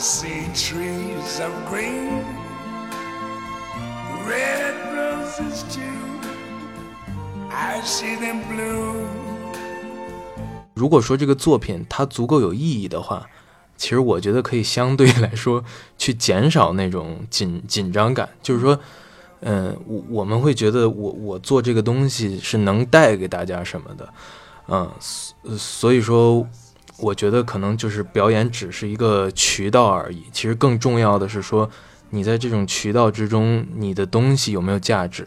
See trees of green, red roses too. I see them blue. 如果说这个作品它足够有意义的话，其实我觉得可以相对来说去减少那种紧 紧张感，就是说，嗯，我我们会觉得我我做这个东西是能带给大家什么的，嗯，所所以说，我觉得可能就是表演只是一个渠道而已，其实更重要的是说，你在这种渠道之中，你的东西有没有价值。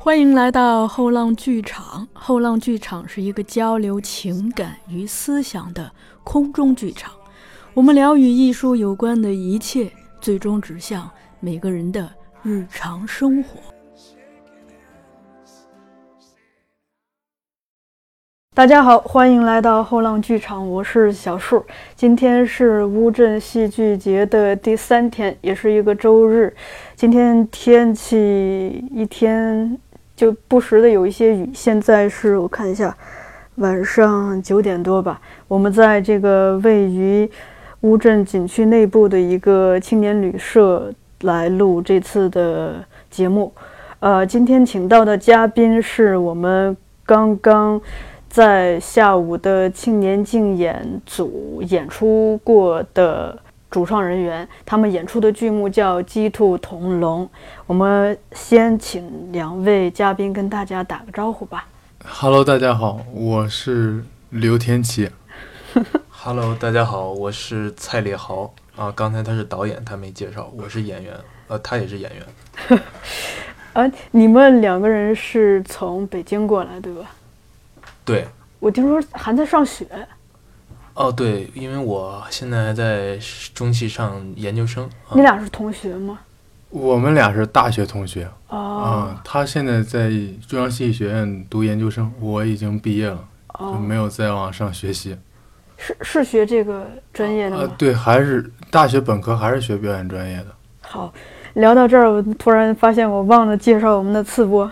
欢迎来到后浪剧场。后浪剧场是一个交流情感与思想的空中剧场。我们聊与艺术有关的一切，最终指向每个人的日常生活。大家好，欢迎来到后浪剧场，我是小树。今天是乌镇戏剧节的第三天，也是一个周日。今天天气一天就不时的有一些雨。现在是我看一下，晚上九点多吧。我们在这个位于乌镇景区内部的一个青年旅社来录这次的节目。呃，今天请到的嘉宾是我们刚刚在下午的青年竞演组演出过的主创人员，他们演出的剧目叫《鸡兔同笼》。我们先请两位嘉宾跟大家打个招呼吧。Hello，大家好，我是刘天琪。Hello，大家好，我是蔡烈豪啊。刚才他是导演，他没介绍，我是演员，呃，他也是演员。啊，你们两个人是从北京过来，对吧？对，我听说还在上学。哦对，因为我现在还在中戏上研究生。啊你俩是同学吗？我们俩是大学同学啊、哦他现在在中央戏剧学院读研究生，我已经毕业了，就哦，没有再往上学习。是是学这个专业的吗？呃，对，还是大学本科还是学表演专业的。好，聊到这儿，我突然发现我忘了介绍我们的次播，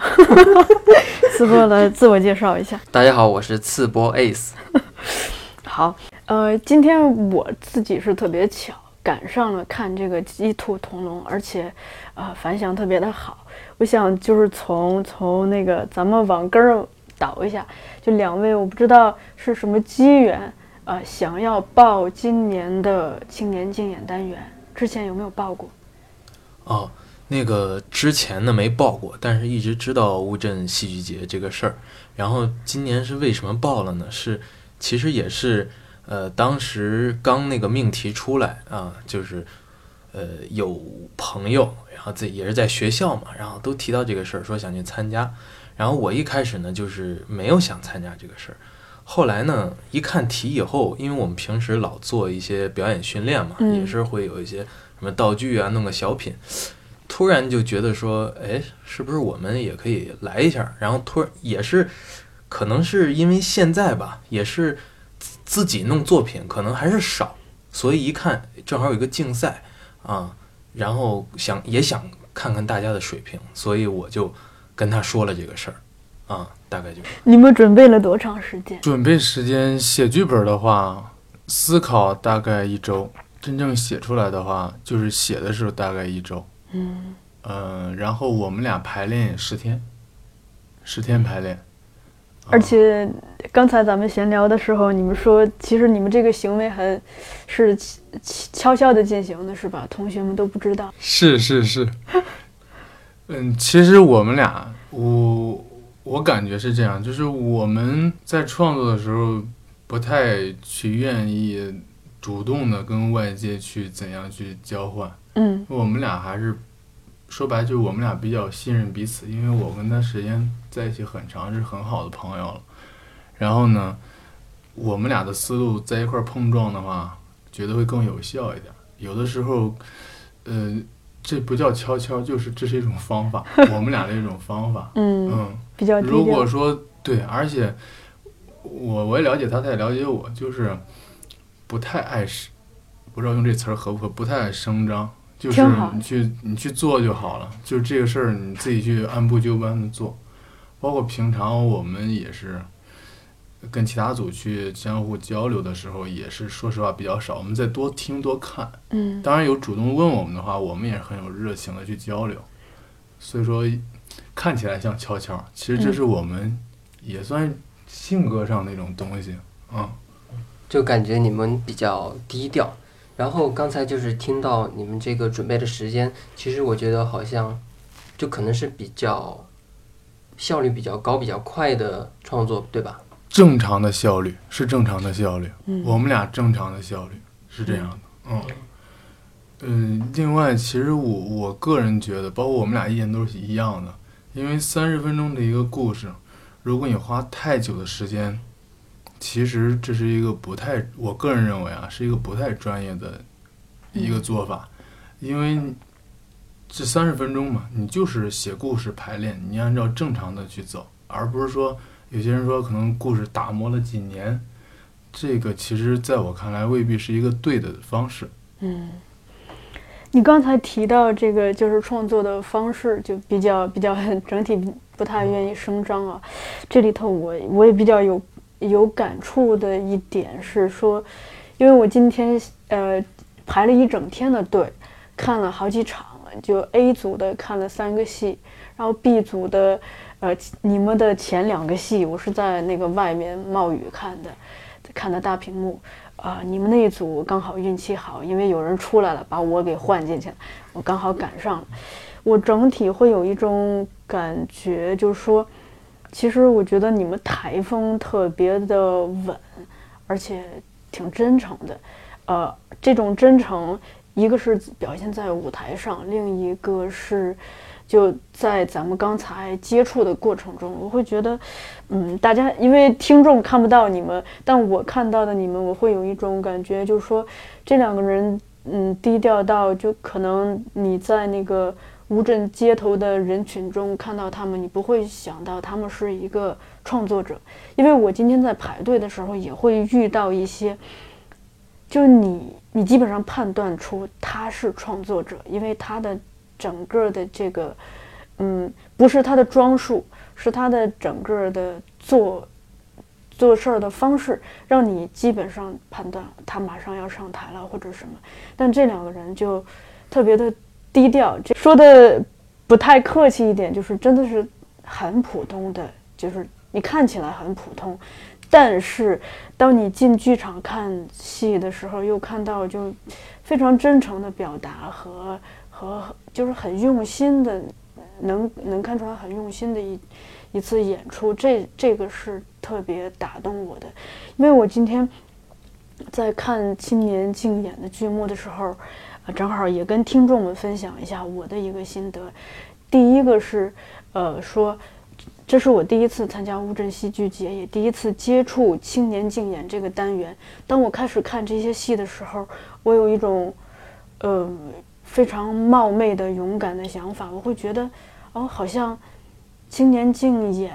次播来自我介绍一下。大家好，我是次播 Ace。好，呃，今天我自己是特别巧，赶上了看这个《鸡兔同笼》，而且，呃，反响特别的好。我想就是从从那个咱们往根儿倒一下，就两位，我不知道是什么机缘，呃，想要报今年的青年竞演单元，之前有没有报过？哦，那个之前呢没报过，但是一直知道乌镇戏剧节这个事儿。然后今年是为什么报了呢？是其实也是呃，当时刚那个命题出来啊，就是呃有朋友，然后在也是在学校嘛，然后都提到这个事儿，说想去参加。然后我一开始呢就是没有想参加这个事儿，后来呢一看题以后，因为我们平时老做一些表演训练嘛，嗯也是会有一些什么道具啊，弄个小品。突然就觉得说，哎，是不是我们也可以来一下？然后突然也是，可能是因为现在吧，也是自自己弄作品可能还是少，所以一看正好有一个竞赛啊，然后想也想看看大家的水平，所以我就跟他说了这个事儿啊，大概就是你们准备了多长时间？准备时间写剧本的话，思考大概一周，真正写出来的话，就是写的时候大概一周。嗯，嗯、然后我们俩排练十天，十天排练。而且刚才咱们闲聊的时候，你们说其实你们这个行为还是悄悄的进行的，是吧？同学们都不知道。是是是，嗯，其实我们俩，我我感觉是这样，就是我们在创作的时候，不太去愿意主动的跟外界去怎样去交换。嗯我们俩还是说白了就是我们俩比较信任彼此，因为我跟他时间在一起很长，是很好的朋友了。然后呢，我们俩的思路在一块儿碰撞的话，觉得会更有效一点。有的时候，呃，这不叫悄悄，就是这是一种方法，我们俩的一种方法。嗯，嗯，比较如果。说对，而且我我也了解他，他也了解我，就是不太爱是，不知道用这词儿合不合，不太爱声张，就是你去你去做就好了，就是这个事儿你自己去按部就班的做，包括平常我们也是跟其他组去相互交流的时候，也是说实话比较少，我们再多听多看。嗯当然有主动问我们的话，我们也很有热情的去交流。所以说，看起来像悄悄，其实这是我们也算性格上的一种东西。嗯，就感觉你们比较低调。然后刚才就是听到你们这个准备的时间，其实我觉得好像就可能是比较效率比较高、比较快的创作，对吧？正常的效率是正常的效率，嗯我们俩正常的效率是这样的。嗯。嗯，另外，其实我我个人觉得，包括我们俩意见都是一样的，因为三十分钟的一个故事，如果你花太久的时间，其实这是一个不太，我个人认为啊，是一个不太专业的一个做法，因为这三十分钟嘛，你就是写故事排练，你按照正常的去走，而不是说有些人说可能故事打磨了几年，这个其实在我看来未必是一个对的方式。嗯。你刚才提到这个就是创作的方式，就比较比较整体不太愿意声张啊。这里头我我也比较有有感触的一点是说，因为我今天呃排了一整天的队，看了好几场，就 A 组的看了三个戏，然后 B 组的呃你们的前两个戏我是在那个外面冒雨看的，看的大屏幕。啊、你们那一组刚好运气好，因为有人出来了，把我给换进去了，我刚好赶上了。我整体会有一种感觉，就是说，其实我觉得你们台风特别的稳，而且挺真诚的。呃，这种真诚，一个是表现在舞台上，另一个是就在咱们刚才接触的过程中，我会觉得，嗯，大家因为听众看不到你们，但我看到的你们，我会有一种感觉，就是说这两个人，嗯，低调到就可能你在那个乌镇街头的人群中看到他们，你不会想到他们是一个创作者，因为我今天在排队的时候也会遇到一些，就你你基本上判断出他是创作者，因为他的整个的这个，嗯，不是他的装束，是他的整个的做做事儿的方式，让你基本上判断他马上要上台了或者什么。但这两个人就特别的低调，这说的不太客气一点，就是真的是很普通的，就是你看起来很普通，但是当你进剧场看戏的时候，又看到就非常真诚的表达和和就是很用心的，能能看出来很用心的一一次演出，这这个是特别打动我的，因为我今天在看青年竞演的剧目的时候，正好也跟听众们分享一下我的一个心得。第一个是，呃，说这是我第一次参加乌镇戏剧节，也第一次接触青年竞演这个单元。当我开始看这些戏的时候，我有一种，呃，非常冒昧的勇敢的想法，我会觉得，哦，好像青年竞演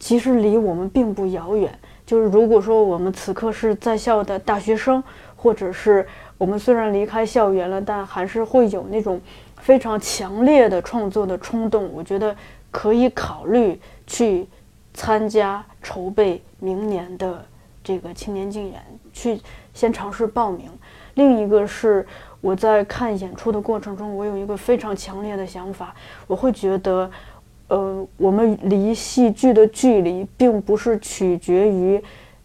其实离我们并不遥远。就是如果说我们此刻是在校的大学生，或者是我们虽然离开校园了，但还是会有那种非常强烈的创作的冲动。我觉得可以考虑去参加筹备明年的这个青年竞演，去先尝试报名。另一个是我在看演出的过程中，我有一个非常强烈的想法，我会觉得，呃，我们离戏剧的距离，并不是取决于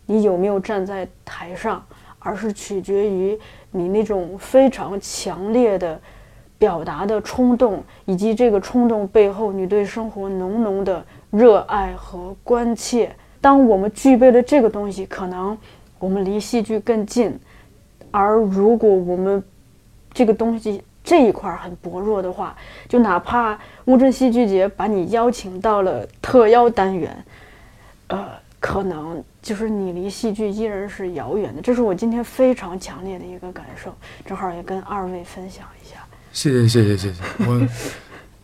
你有没有站在台上，而是取决于你那种非常强烈的表达的冲动，以及这个冲动背后你对生活浓浓的热爱和关切。当我们具备了这个东西，可能我们离戏剧更近。而如果我们这个东西这一块很薄弱的话，就哪怕乌镇戏剧节把你邀请到了特邀单元，呃，可能就是你离戏剧依然是遥远的。这是我今天非常强烈的一个感受，正好也跟二位分享一下。谢谢谢谢谢谢，我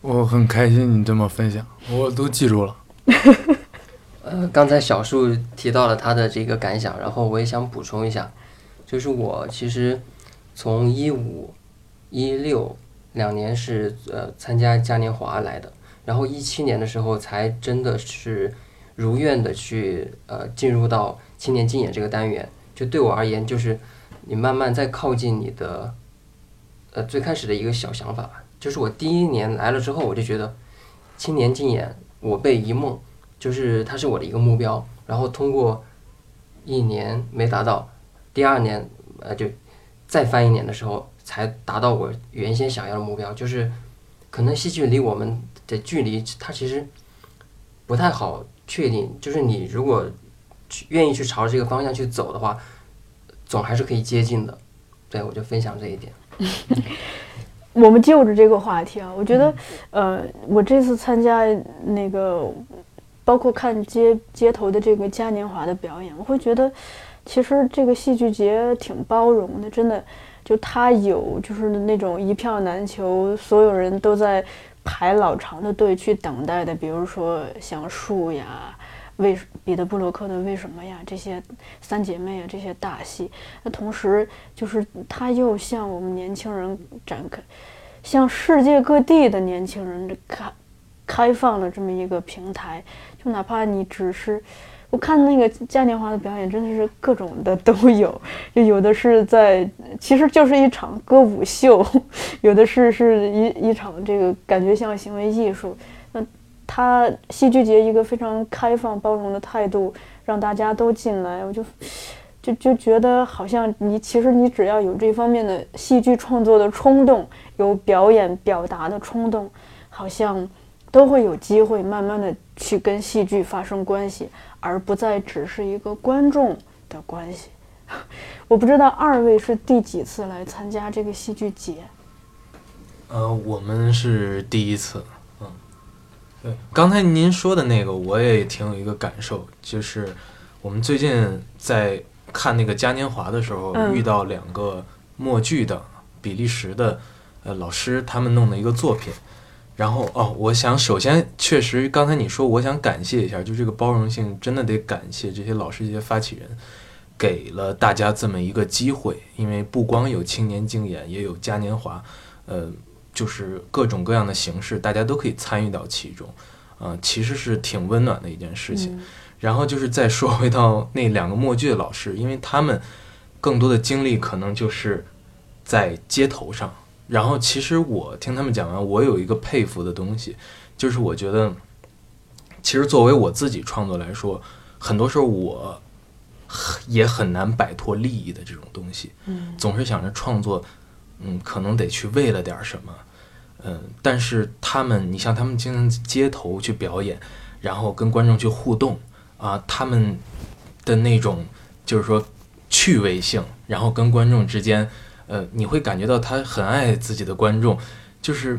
我很开心你这么分享，我都记住了。呃，刚才小树提到了他的这个感想，然后我也想补充一下，就是我其实从一五、一六两年是呃参加嘉年华来的，然后一七年的时候才真的是如愿的去呃进入到青年竞演这个单元。就对我而言，就是你慢慢在靠近你的呃最开始的一个小想法吧。就是我第一年来了之后，我就觉得青年竞演我辈一梦，就是它是我的一个目标。然后通过一年没达到，第二年呃就再翻一年的时候，才达到我原先想要的目标。就是可能戏剧离我们的距离，它其实不太好确定。就是你如果去愿意去朝这个方向去走的话，总还是可以接近的。对，我就分享这一点。我们就着这个话题啊，我觉得，呃，我这次参加那个，包括看街街头的这个嘉年华的表演，我会觉得，其实这个戏剧节挺包容的，真的，就它有就是那种一票难求，所有人都在排老长的队去等待的，比如说像树呀。为彼得·布洛克的《为什么呀》这些三姐妹啊，这些大戏，那同时就是他又向我们年轻人展开，向世界各地的年轻人开开放了这么一个平台。就哪怕你只是我看那个嘉年华的表演，真的是各种的都有，就有的是在其实就是一场歌舞秀，有的是是一一场这个感觉像行为艺术。他戏剧节一个非常开放包容的态度，让大家都进来，我就就就觉得好像你其实你只要有这方面的戏剧创作的冲动，有表演表达的冲动，好像都会有机会慢慢的去跟戏剧发生关系，而不再只是一个观众的关系。我不知道二位是第几次来参加这个戏剧节？呃，我们是第一次。对，刚才您说的那个，我也挺有一个感受，就是我们最近在看那个嘉年华的时候，遇到两个默剧的比利时的呃老师，他们弄的一个作品。然后哦，我想首先确实刚才你说，我想感谢一下，就这个包容性真的得感谢这些老师、这些发起人，给了大家这么一个机会，因为不光有青年竞演，也有嘉年华，呃。就是各种各样的形式，大家都可以参与到其中，呃，其实是挺温暖的一件事情。然后就是再说回到那两个默剧的老师，因为他们更多的经历可能就是在街头上。然后其实我听他们讲完，我有一个佩服的东西，就是我觉得，其实作为我自己创作来说，很多时候我也很难摆脱利益的这种东西，嗯，总是想着创作。嗯，可能得去为了点什么，嗯，但是他们，你像他们经常街头去表演，然后跟观众去互动啊，他们的那种就是说趣味性，然后跟观众之间，呃，你会感觉到他很爱自己的观众，就是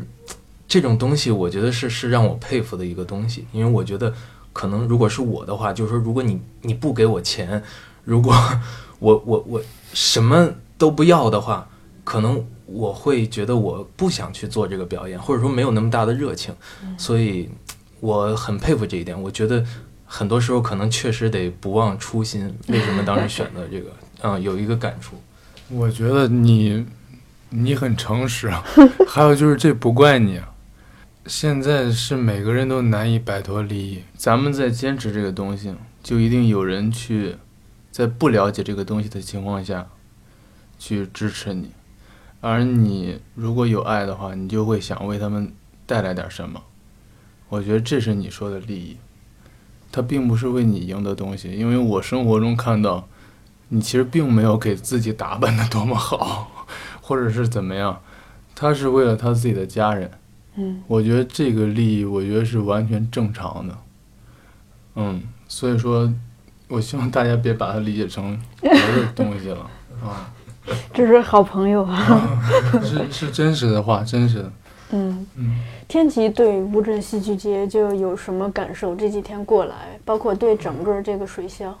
这种东西，我觉得是是让我佩服的一个东西，因为我觉得可能如果是我的话，就是说如果你你不给我钱，如果 我我我什么都不要的话。可能我会觉得我不想去做这个表演，或者说没有那么大的热情，所以我很佩服这一点。我觉得很多时候可能确实得不忘初心。为什么当时选择这个？嗯，有一个感触。我觉得你你很诚实，还有就是这不怪你。现在是每个人都难以摆脱利益，咱们在坚持这个东西，就一定有人去在不了解这个东西的情况下去支持你。而你如果有爱的话，你就会想为他们带来点什么。我觉得这是你说的利益，它并不是为你赢得东西。因为我生活中看到，你其实并没有给自己打扮的多么好，或者是怎么样，他是为了他自己的家人。嗯，我觉得这个利益，我觉得是完全正常的。嗯，所以说，我希望大家别把它理解成别的东西了 啊。这是好朋友啊，是是真实的话，真实的。嗯嗯，天琪对乌镇戏剧节就有什么感受？这几天过来，包括对整个这个水乡，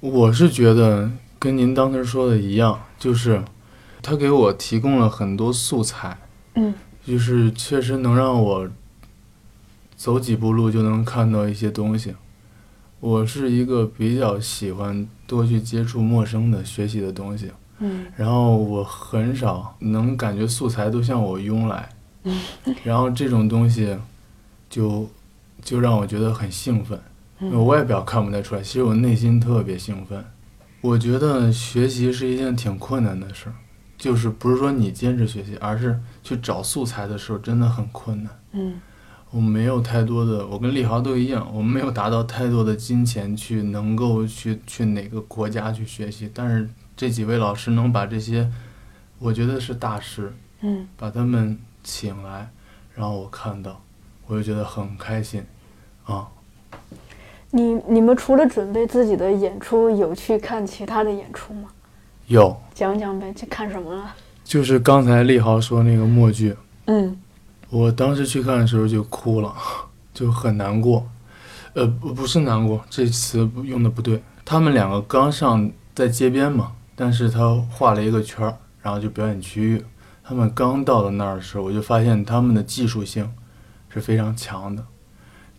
我是觉得跟您当时说的一样，就是他给我提供了很多素材，嗯，就是确实能让我走几步路就能看到一些东西。我是一个比较喜欢多去接触陌生的、学习的东西。嗯。然后我很少能感觉素材都向我涌来，然后这种东西就就让我觉得很兴奋。我外表看不太出来，其实我内心特别兴奋。我觉得学习是一件挺困难的事儿，就是不是说你坚持学习，而是去找素材的时候真的很困难。嗯。我没有太多的，我跟立豪都一样，我们没有达到太多的金钱去能够去去哪个国家去学习，但是这几位老师能把这些，我觉得是大师，嗯把他们请来，然后我看到，我就觉得很开心，啊，你你们除了准备自己的演出，有去看其他的演出吗？有，讲讲呗，去看什么了？就是刚才立豪说那个默剧，嗯我当时去看的时候就哭了，就很难过，呃，不不是难过，这词用的不对。他们两个刚上在街边嘛，但是他画了一个圈儿，然后就表演区域。他们刚到了那儿的时候，我就发现他们的技术性是非常强的，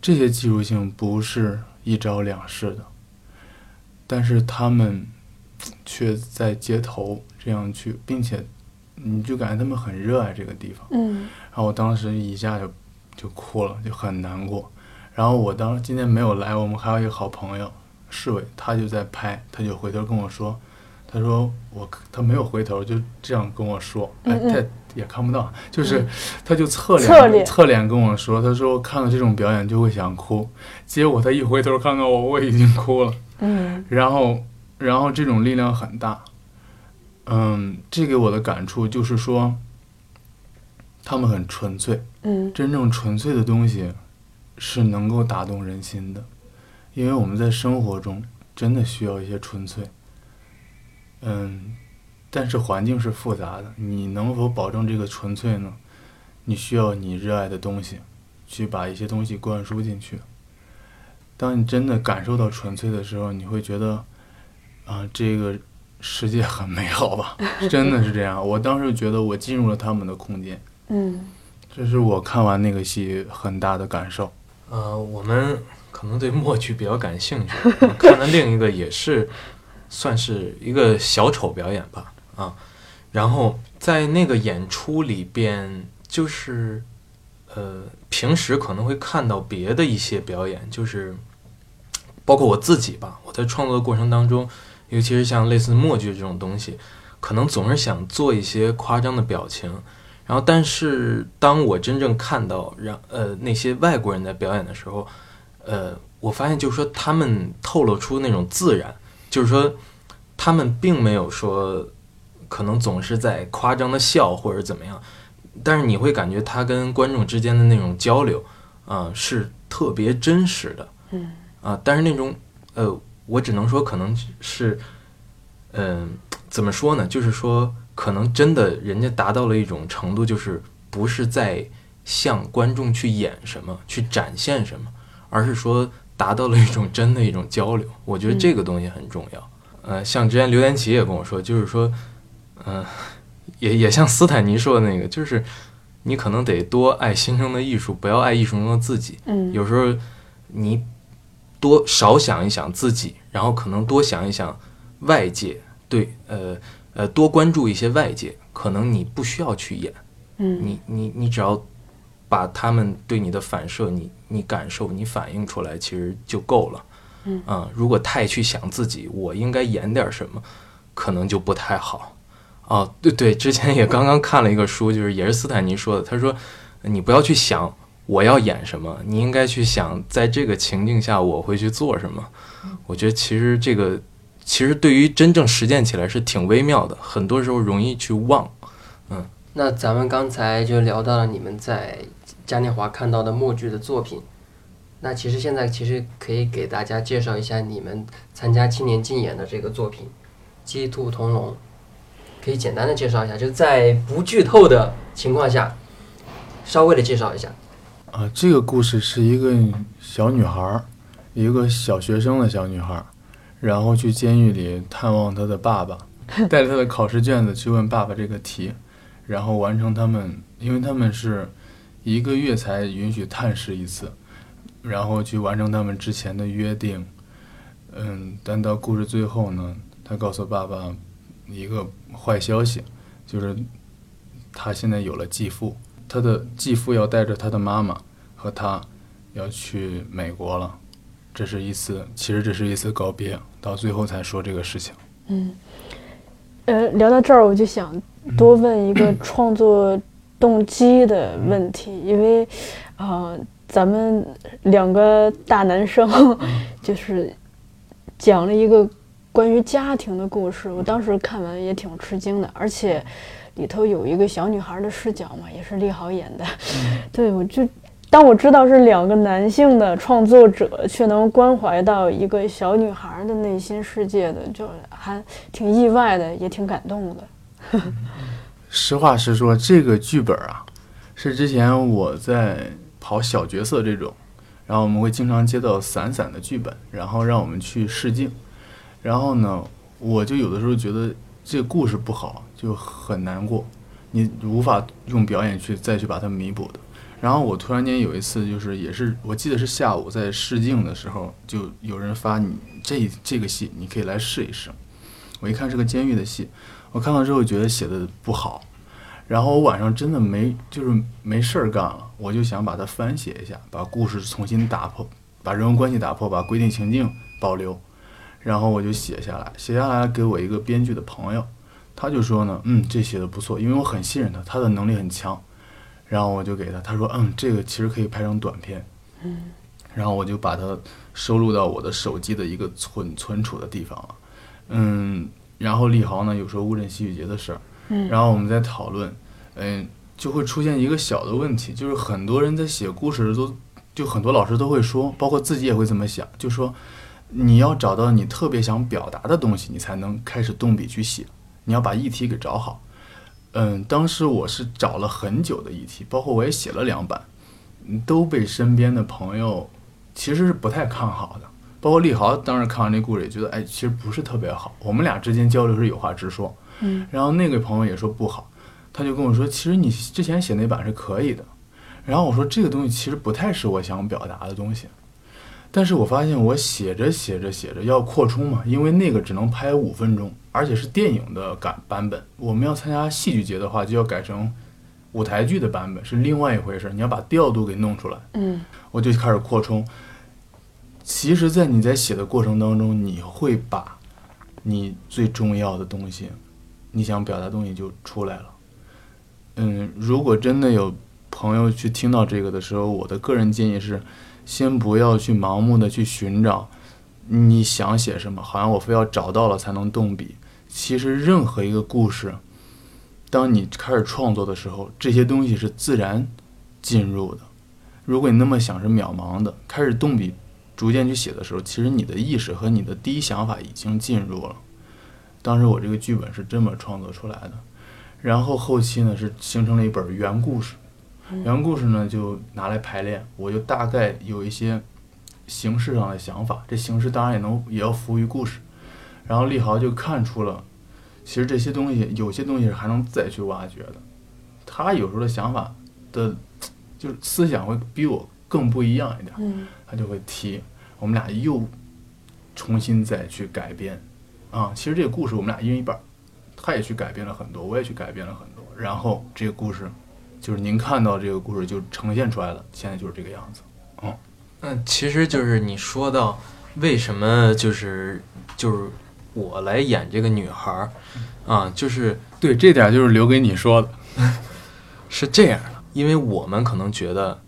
这些技术性不是一招两式的，但是他们却在街头这样去，并且你就感觉他们很热爱这个地方。嗯然后我当时一下就就哭了，就很难过。然后我当时今天没有来，我们还有一个好朋友世伟，他就在拍，他就回头跟我说，他说我他没有回头，就这样跟我说，他也看不到，就是他就侧脸侧脸侧脸跟我说，他说看到这种表演就会想哭，结果他一回头看到我，我已经哭了。嗯 然后，然后这种力量很大。嗯，这给我的感触就是说，他们很纯粹，嗯真正纯粹的东西是能够打动人心的，因为我们在生活中真的需要一些纯粹。嗯，但是环境是复杂的，你能否保证这个纯粹呢？你需要你热爱的东西，去把一些东西灌输进去。当你真的感受到纯粹的时候，你会觉得，啊，这个世界很美好吧？真的是这样。我当时觉得我进入了他们的空间。嗯这是我看完那个戏很大的感受。呃，我们可能对默剧比较感兴趣，呃看了另一个也是算是一个小丑表演吧，啊，然后在那个演出里边，就是呃，平时可能会看到别的一些表演，就是包括我自己吧，我在创作的过程当中，尤其是像类似默剧这种东西，可能总是想做一些夸张的表情。然后，但是当我真正看到让呃那些外国人在表演的时候，呃，我发现就是说他们透露出那种自然，就是说他们并没有说可能总是在夸张的笑或者怎么样，但是你会感觉他跟观众之间的那种交流啊、是特别真实的，嗯啊、但是那种呃，我只能说可能是嗯、怎么说呢？就是说，可能真的人家达到了一种程度，就是不是在向观众去演什么，去展现什么，而是说达到了一种真的一种交流。我觉得这个东西很重要。呃，像之前刘连奇也跟我说，就是说，嗯、也也像斯坦尼说的那个，就是你可能得多爱心中的艺术，不要爱艺术中的自己。嗯有时候你多少想一想自己，然后可能多想一想外界，对，呃呃，多关注一些外界，可能你不需要去演，嗯你你你只要把他们对你的反射，你你感受，你反映出来，其实就够了。嗯啊、如果太去想自己，我应该演点什么，可能就不太好。哦，对对，之前也刚刚看了一个书，就是也是斯坦尼说的，他说你不要去想我要演什么，你应该去想在这个情境下我会去做什么。我觉得其实这个其实对于真正实践起来是挺微妙的，很多时候容易去忘。嗯那咱们刚才就聊到了你们在嘉年华看到的默剧的作品，那其实现在其实可以给大家介绍一下你们参加青年竞演的这个作品《鸡兔同笼》，可以简单的介绍一下，就在不剧透的情况下，稍微的介绍一下。啊，这个故事是一个小女孩，一个小学生的小女孩，然后去监狱里探望她的爸爸，带着她的考试卷子去问爸爸这个题，然后完成他们，因为他们是一个月才允许探视一次，然后去完成他们之前的约定。嗯，但到故事最后呢，他告诉爸爸，一个坏消息，就是他现在有了继父，他的继父要带着他的妈妈和他要去美国了，这是一次，其实这是一次告别，到最后才说这个事情。嗯，呃，聊到这儿，我就想多问一个创作动机的问题，因为，呃，咱们两个大男生 就是讲了一个关于家庭的故事，我当时看完也挺吃惊的，而且里头有一个小女孩的视角嘛，也是利豪演的，对我就。当我知道是两个男性的创作者，却能关怀到一个小女孩的内心世界的，就还挺意外的，也挺感动的。实话实说，这个剧本啊，是之前我在跑小角色这种，然后我们会经常接到散散的剧本，然后让我们去试镜，然后呢，我就有的时候觉得这个故事不好，就很难过，你无法用表演去再去把它弥补的。然后我突然间有一次，就是也是我记得是下午在试镜的时候，就有人发你这这个戏，你可以来试一试。我一看是个监狱的戏，我看到之后觉得写的不好，然后我晚上真的没就是没事儿干了，我就想把它翻写一下，把故事重新打破，把人物关系打破，把规定情境保留，然后我就写下来，写下来给我一个编剧的朋友，他就说呢，嗯，这写的不错，因为我很信任他，他的能力很强。然后我就给他，他说：“嗯，这个其实可以拍成短片。”嗯，然后我就把它收录到我的手机的一个存存储的地方了。嗯，然后李豪呢有说误认戏剧节的事儿，嗯，然后我们在讨论，嗯，就会出现一个小的问题，就是很多人在写故事都，就很多老师都会说，包括自己也会这么想，就说你要找到你特别想表达的东西，你才能开始动笔去写，你要把议题给找好。嗯，当时我是找了很久的议题，包括我也写了两版，都被身边的朋友其实是不太看好的。包括立豪当时看完这故事也觉得，哎，其实不是特别好。我们俩之间交流是有话直说，嗯，然后那个朋友也说不好，他就跟我说，其实你之前写那版是可以的。然后我说这个东西其实不太是我想表达的东西。但是我发现我写着写着写着要扩充嘛，因为那个只能拍五分钟，而且是电影的感版本。我们要参加戏剧节的话，就要改成舞台剧的版本，是另外一回事。你要把调度给弄出来。嗯，我就开始扩充。其实，在你在写的过程当中，你会把你最重要的东西，你想表达东西就出来了。嗯，如果真的有朋友去听到这个的时候，我的个人建议是。先不要去盲目的去寻找，你想写什么，好像我非要找到了才能动笔。其实任何一个故事，当你开始创作的时候，这些东西是自然进入的。如果你那么想是渺茫的，开始动笔，逐渐去写的时候，其实你的意识和你的第一想法已经进入了。当时我这个剧本是这么创作出来的，然后后期呢是形成了一本原故事。原故事呢，就拿来排练，我就大概有一些形式上的想法。这形式当然也能也要服务于故事。然后立豪就看出了，其实这些东西有些东西是还能再去挖掘的。他有时候的想法的，就是思想会比我更不一样一点。嗯，他就会提，我们俩又重新再去改编。啊，其实这个故事我们俩一人一半，他也去改编了很多，我也去改编了很多。然后这个故事。就是您看到这个故事就呈现出来了，现在就是这个样子。嗯，嗯，其实就是你说到为什么就是就是我来演这个女孩儿啊，就是对这点就是留给你说的，是这样的，因为我们可能觉得，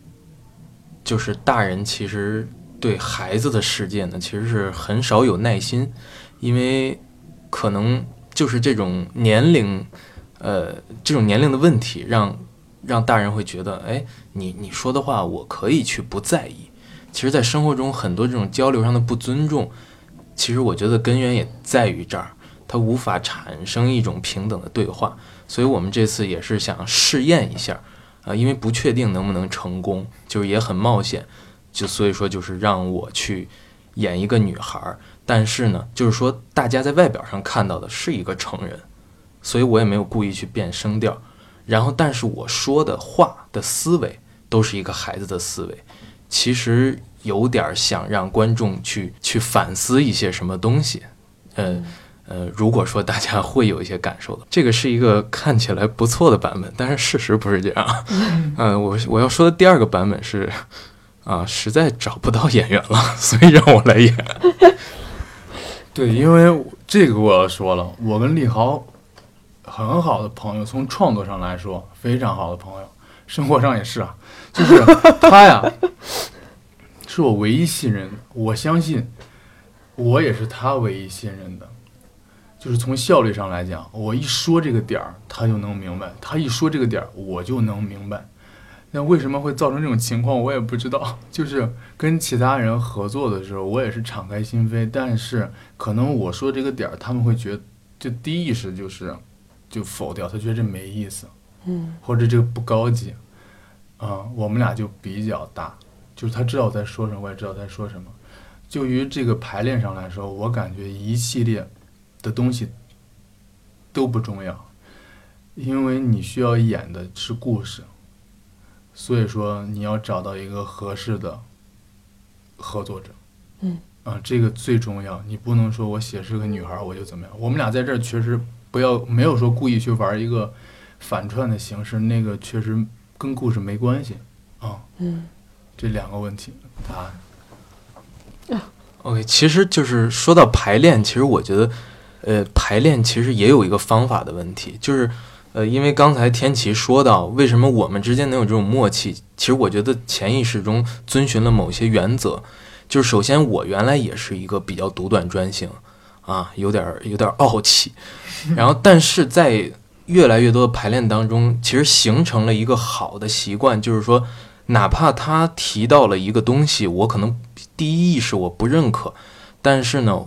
就是大人其实对孩子的世界呢，其实是很少有耐心，因为可能就是这种年龄，呃，这种年龄的问题让。让大人会觉得，哎，你你说的话我可以去不在意。其实，在生活中很多这种交流上的不尊重，其实我觉得根源也在于这儿，它无法产生一种平等的对话。所以我们这次也是想试验一下，啊，因为不确定能不能成功，就是也很冒险，就所以说就是让我去演一个女孩儿，但是呢，就是说大家在外表上看到的是一个成人，所以我也没有故意去变声调。然后，但是我说的话的思维都是一个孩子的思维，其实有点想让观众去去反思一些什么东西，呃呃，如果说大家会有一些感受的，这个是一个看起来不错的版本，但是事实不是这样。嗯、我我要说的第二个版本是，啊、实在找不到演员了，所以让我来演。对，因为这个我要说了，我跟立豪很好的朋友，从创作上来说非常好的朋友，生活上也是啊，就是 他呀，是我唯一信任的，我相信我也是他唯一信任的。就是从效率上来讲，我一说这个点儿，他就能明白；他一说这个点儿，我就能明白。那为什么会造成这种情况，我也不知道。就是跟其他人合作的时候，我也是敞开心扉，但是可能我说这个点儿，他们会觉得，就第一意识就是就否掉，他觉得这没意思，嗯，或者这个不高级，啊、我们俩就比较大，就是他知道我在说什么，我也知道他在说什么。就于这个排练上来说，我感觉一系列的东西都不重要，因为你需要演的是故事，所以说你要找到一个合适的合作者。嗯，啊，这个最重要。你不能说我写是个女孩儿我就怎么样。我们俩在这儿确实不要没有说故意去玩一个反串的形式，那个确实跟故事没关系啊。嗯，这两个问题答案。OK，其实就是说到排练，其实我觉得，呃，排练其实也有一个方法的问题，就是，呃，因为刚才天琪说到，为什么我们之间能有这种默契？其实我觉得潜意识中遵循了某些原则，就是首先我原来也是一个比较独断专行，啊，有点有点傲气，然后但是在越来越多的排练当中，其实形成了一个好的习惯，就是说，哪怕他提到了一个东西，我可能第一意识我不认可，但是呢，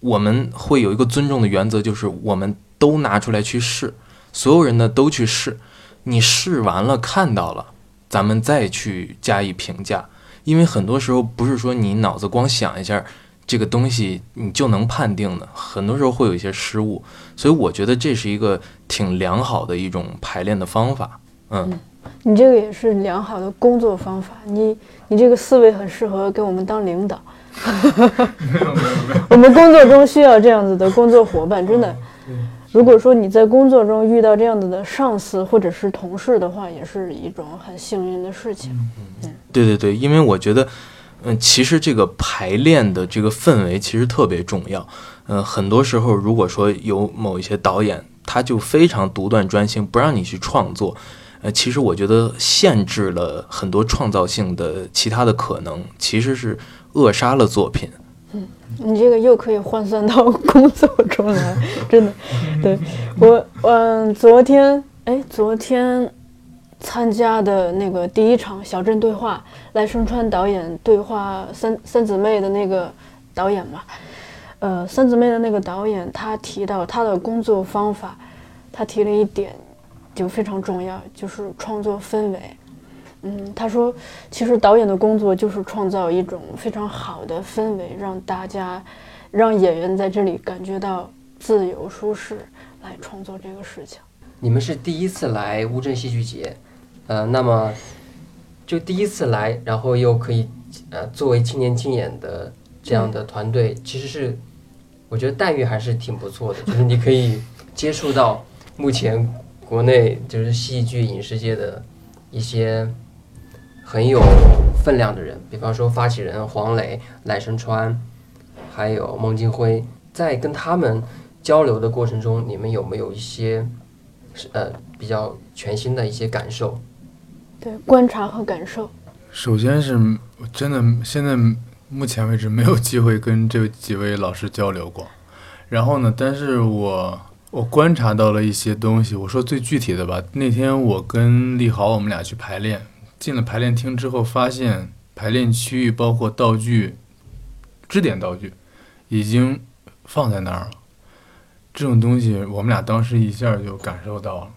我们会有一个尊重的原则，就是我们都拿出来去试，所有人呢都去试，你试完了看到了，咱们再去加以评价，因为很多时候不是说你脑子光想一下这个东西你就能判定的，很多时候会有一些失误，所以我觉得这是一个挺良好的一种排练的方法，嗯。你这个也是良好的工作方法，你你这个思维很适合给我们当领导。我们工作中需要这样子的工作伙伴，真的。如果说你在工作中遇到这样子的上司或者是同事的话，也是一种很幸运的事情。嗯对对对，因为我觉得，嗯，其实这个排练的这个氛围其实特别重要。嗯、很多时候如果说有某一些导演，他就非常独断专行，不让你去创作，呃，其实我觉得限制了很多创造性的其他的可能，其实是扼杀了作品。你这个又可以换算到工作中来，真的。对我，嗯，昨天，哎，昨天参加的那个第一场小镇对话，赖声川导演对话三三姊妹的那个导演嘛，呃，三姊妹的那个导演，他提到他的工作方法，他提了一点就非常重要，就是创作氛围。嗯，他说，其实导演的工作就是创造一种非常好的氛围，让大家，让演员在这里感觉到自由舒适，来创作这个事情。你们是第一次来乌镇戏剧节，呃，那么就第一次来，然后又可以呃作为青年竞演的这样的团队，其实是我觉得待遇还是挺不错的，就是你可以接触到目前国内就是戏剧影视界的一些很有分量的人，比方说发起人黄磊、赖声川，还有孟京辉，在跟他们交流的过程中，你们有没有一些是呃比较全新的一些感受？对，观察和感受。首先是真的现在目前为止没有机会跟这几位老师交流过，然后呢，但是我我观察到了一些东西。我说最具体的吧，那天我跟立豪我们俩去排练，进了排练厅之后，发现排练区域包括道具、支点道具已经放在那儿了。这种东西我们俩当时一下就感受到了，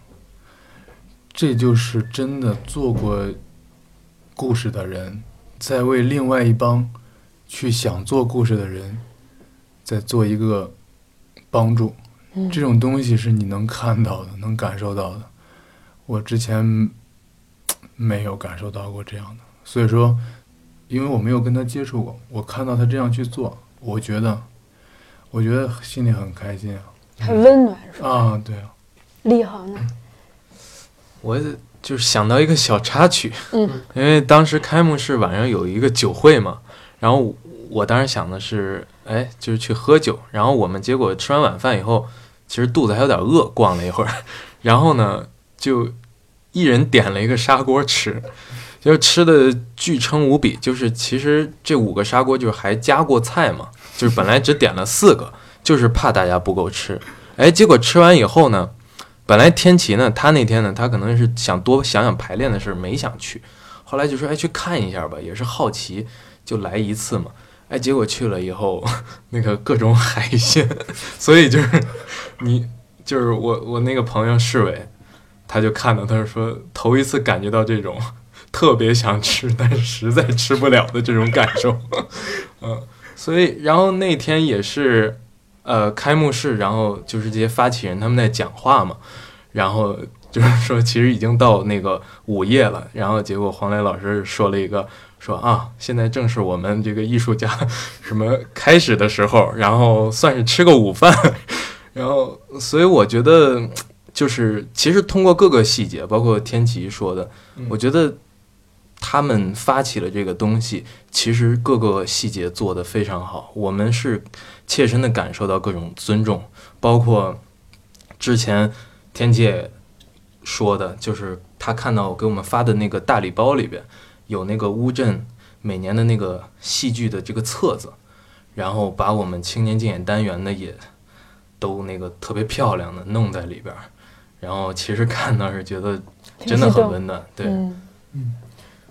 这就是真的做过故事的人，在为另外一帮去想做故事的人，在做一个帮助。嗯这种东西是你能看到的，能感受到的。我之前没有感受到过这样的，所以说，因为我没有跟他接触过，我看到他这样去做，我觉得我觉得心里很开心啊。很温暖是吧？啊，对啊，立航呢？我就是想到一个小插曲，嗯，因为当时开幕式晚上有一个酒会嘛，然后我当时想的是，哎，就是去喝酒，然后我们结果吃完晚饭以后，其实肚子还有点饿，逛了一会儿，然后呢，就一人点了一个砂锅吃，就是吃的巨撑无比，就是其实这五个砂锅就是还加过菜嘛，就是本来只点了四个，就是怕大家不够吃，哎，结果吃完以后呢。本来天琪呢，他那天呢，他可能是想多想想排练的事，没想去。后来就说，哎，去看一下吧，也是好奇，就来一次嘛。哎，结果去了以后，那个各种海鲜，所以就是你，就是我，我那个朋友世伟，他就看到，他就说头一次感觉到这种 特别想吃，但是实在吃不了的这种感受。嗯，所以然后那天也是。呃，开幕式，然后就是这些发起人他们在讲话嘛，然后就是说其实已经到那个午夜了，然后结果黄磊老师说了一个说啊，现在正是我们这个艺术家什么开始的时候，然后算是吃个午饭，然后所以我觉得就是其实通过各个细节，包括天琪说的，我觉得。他们发起了这个东西，其实各个细节做得非常好，我们是切身的感受到各种尊重，包括之前天姐说的，就是他看到给我们发的那个大礼包里边有那个乌镇每年的那个戏剧的这个册子，然后把我们青年竞演单元的也都那个特别漂亮的弄在里边，然后其实看到是觉得真的很温暖，对，嗯。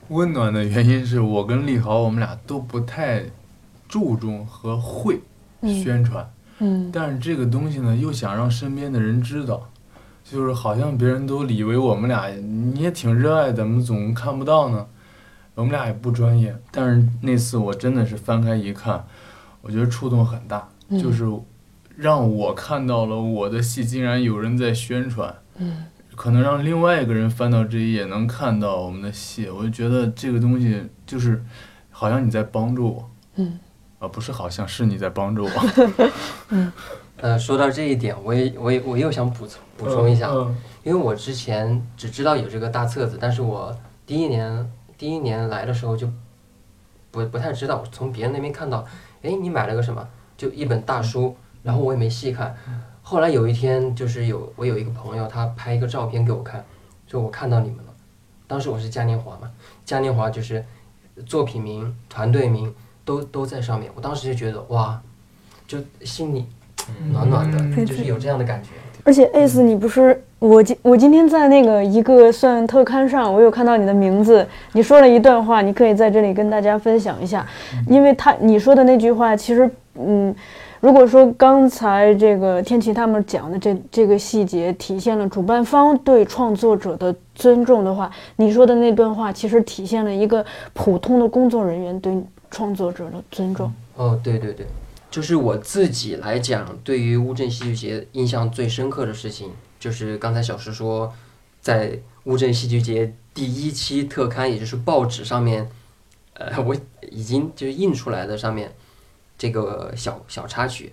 温暖的原因是我跟立豪，我们俩都不太注重和会宣传，嗯，但是这个东西呢，又想让身边的人知道，就是好像别人都以为我们俩你也挺热爱，怎么总看不到呢？我们俩也不专业，但是那次我真的是翻开一看，我觉得触动很大，就是让我看到了我的戏竟然有人在宣传，嗯。可能让另外一个人翻到这一页能看到我们的戏，我就觉得这个东西就是，好像你在帮助我，嗯，啊不是好像是你在帮助我，嗯，呃，说到这一点，我也我也我又想补充补充一下，因为我之前只知道有这个大册子，但是我第一年第一年来的时候就不不太知道，从别人那边看到，哎，你买了个什么？就一本大书，然后我也没细看。后来有一天，就是有我有一个朋友，他拍一个照片给我看，说我看到你们了。当时我是嘉年华嘛，嘉年华就是作品名、团队名都都在上面。我当时就觉得哇，就心里暖暖的，就是有这样的感觉。而且 ACE，你不是我今我今天在那个一个算特刊上，我有看到你的名字，你说了一段话，你可以在这里跟大家分享一下，因为他你说的那句话，其实嗯。如果说刚才这个天琪他们讲的这这个细节体现了主办方对创作者的尊重的话，你说的那段话其实体现了一个普通的工作人员对创作者的尊重。哦，对对对，就是我自己来讲，对于乌镇戏剧节印象最深刻的事情，就是刚才小石说，在乌镇戏剧节第一期特刊，也就是报纸上面，呃，我已经就是印出来的上面。这个小小插曲，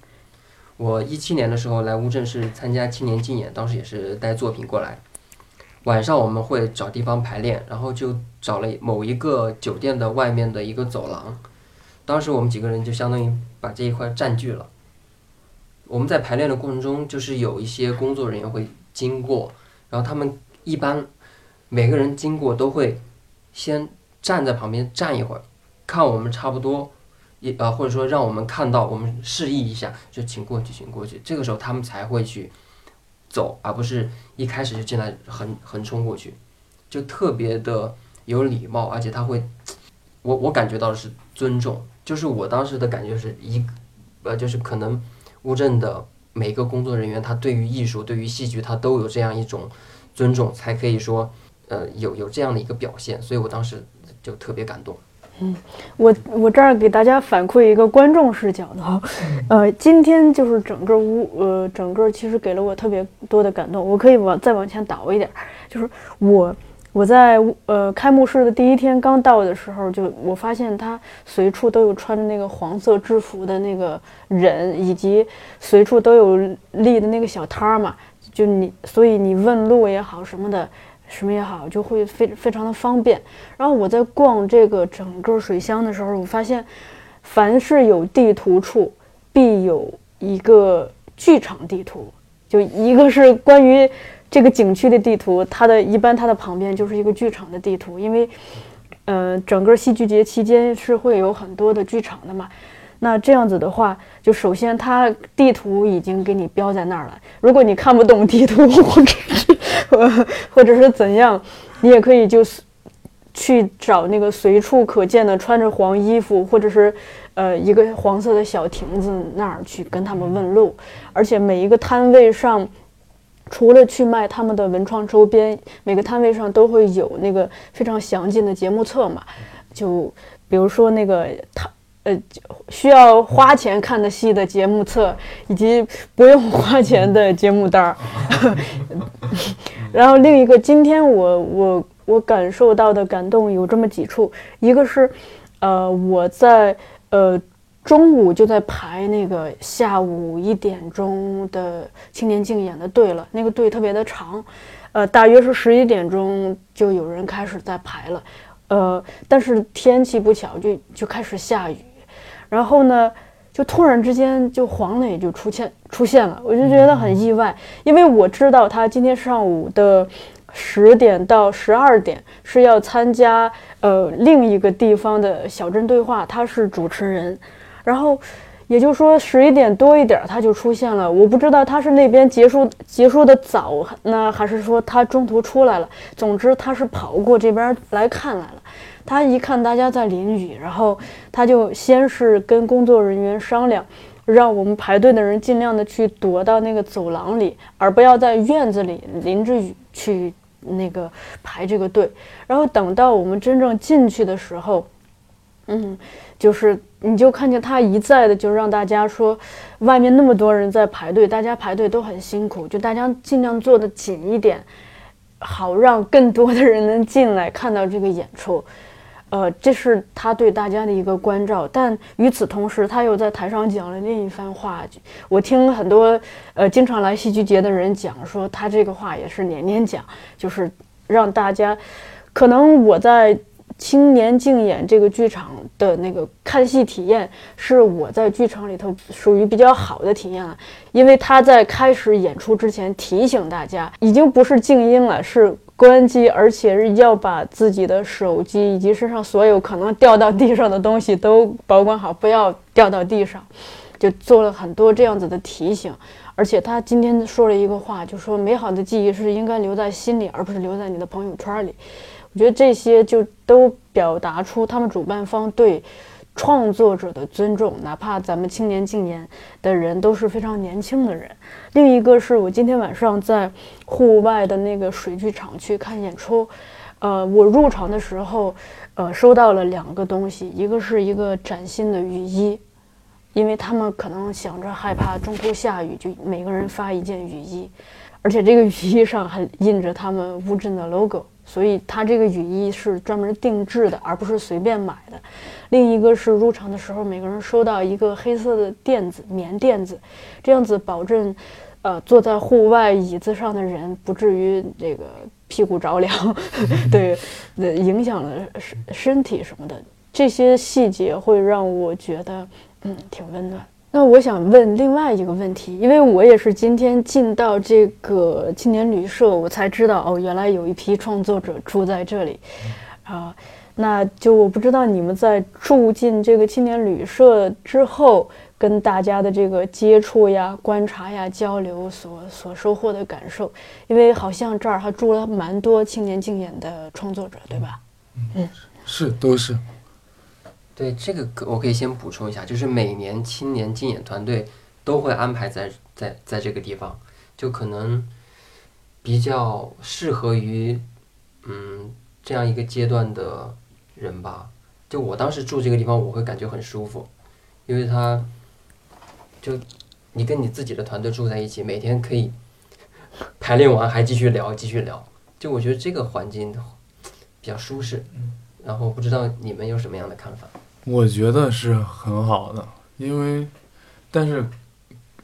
我一七年的时候来乌镇是参加青年竞演，当时也是带作品过来。晚上我们会找地方排练，然后就找了某一个酒店的外面的一个走廊。当时我们几个人就相当于把这一块占据了。我们在排练的过程中，就是有一些工作人员会经过，然后他们一般每个人经过都会先站在旁边站一会儿，看我们差不多。一呃，或者说让我们看到，我们示意一下，就请过去，请过去。这个时候他们才会去走，而不是一开始就进来横横冲过去，就特别的有礼貌，而且他会，我我感觉到的是尊重。就是我当时的感觉是一，呃，就是可能乌镇的每个工作人员，他对于艺术、对于戏剧，他都有这样一种尊重，才可以说，呃，有有这样的一个表现。所以我当时就特别感动。嗯，我我这儿给大家反馈一个观众视角的哈，呃，今天就是整个屋，呃，整个其实给了我特别多的感动。我可以往再往前倒一点，就是我我在呃开幕式的第一天刚到的时候，就我发现他随处都有穿着那个黄色制服的那个人，以及随处都有立的那个小摊儿嘛，就你，所以你问路也好什么的，什么也好，就会非非常的方便。然后我在逛这个整个水乡的时候，我发现，凡是有地图处，必有一个剧场地图，就一个是关于。这个景区的地图，它的一般它的旁边就是一个剧场的地图，因为，呃，整个戏剧节期间是会有很多的剧场的嘛。那这样子的话，就首先它地图已经给你标在那儿了。如果你看不懂地图，或者是或者是怎样，你也可以就是去找那个随处可见的穿着黄衣服，或者是呃一个黄色的小亭子那儿去跟他们问路，而且每一个摊位上。除了去卖他们的文创周边，每个摊位上都会有那个非常详尽的节目册嘛。就比如说那个他呃需要花钱看的戏的节目册，以及不用花钱的节目单儿。然后另一个，今天我我我感受到的感动有这么几处，一个是呃我在呃。中午就在排那个下午一点钟的青年竞演的队了，那个队特别的长，呃，大约是十一点钟就有人开始在排了，呃，但是天气不巧就就开始下雨，然后呢，就突然之间就黄磊就出现出现了，我就觉得很意外，因为我知道他今天上午的十点到十二点是要参加呃另一个地方的小镇对话，他是主持人。然后，也就是说十一点多一点他就出现了。我不知道他是那边结束结束的早，呢还是说他中途出来了。总之他是跑过这边来看来了。他一看大家在淋雨，然后他就先是跟工作人员商量，让我们排队的人尽量的去躲到那个走廊里，而不要在院子里淋着雨去那个排这个队。然后等到我们真正进去的时候，嗯，就是。你就看见他一再的就让大家说，外面那么多人在排队，大家排队都很辛苦，就大家尽量坐的紧一点，好让更多的人能进来看到这个演出。呃，这是他对大家的一个关照。但与此同时，他又在台上讲了另一番话。我听很多呃经常来戏剧节的人讲说，他这个话也是年年讲，就是让大家，可能我在。青年竞演这个剧场的那个看戏体验，是我在剧场里头属于比较好的体验了，因为他在开始演出之前提醒大家，已经不是静音了，是关机，而且是要把自己的手机以及身上所有可能掉到地上的东西都保管好，不要掉到地上，就做了很多这样子的提醒。而且他今天说了一个话，就说美好的记忆是应该留在心里，而不是留在你的朋友圈里。我觉得这些就都表达出他们主办方对创作者的尊重，哪怕咱们青年竞演的人都是非常年轻的人。另一个是我今天晚上在户外的那个水剧场去看演出，呃，我入场的时候，呃，收到了两个东西，一个是一个崭新的雨衣，因为他们可能想着害怕中途下雨，就每个人发一件雨衣，而且这个雨衣上还印着他们乌镇的 logo。所以它这个雨衣是专门定制的，而不是随便买的。另一个是入场的时候，每个人收到一个黑色的垫子，棉垫子，这样子保证，呃，坐在户外椅子上的人不至于这个屁股着凉，对，影响了身身体什么的。这些细节会让我觉得，嗯，挺温暖。那我想问另外一个问题，因为我也是今天进到这个青年旅社，我才知道哦，原来有一批创作者住在这里，啊，那就我不知道你们在住进这个青年旅社之后，跟大家的这个接触呀、观察呀、交流所所收获的感受，因为好像这儿还住了蛮多青年竞演的创作者，对吧？嗯，是都是。对这个，我可以先补充一下，就是每年青年竞演团队都会安排在在在这个地方，就可能比较适合于嗯这样一个阶段的人吧。就我当时住这个地方，我会感觉很舒服，因为他就你跟你自己的团队住在一起，每天可以 排练完还继续聊，继续聊。就我觉得这个环境比较舒适。然后不知道你们有什么样的看法？我觉得是很好的，因为，但是，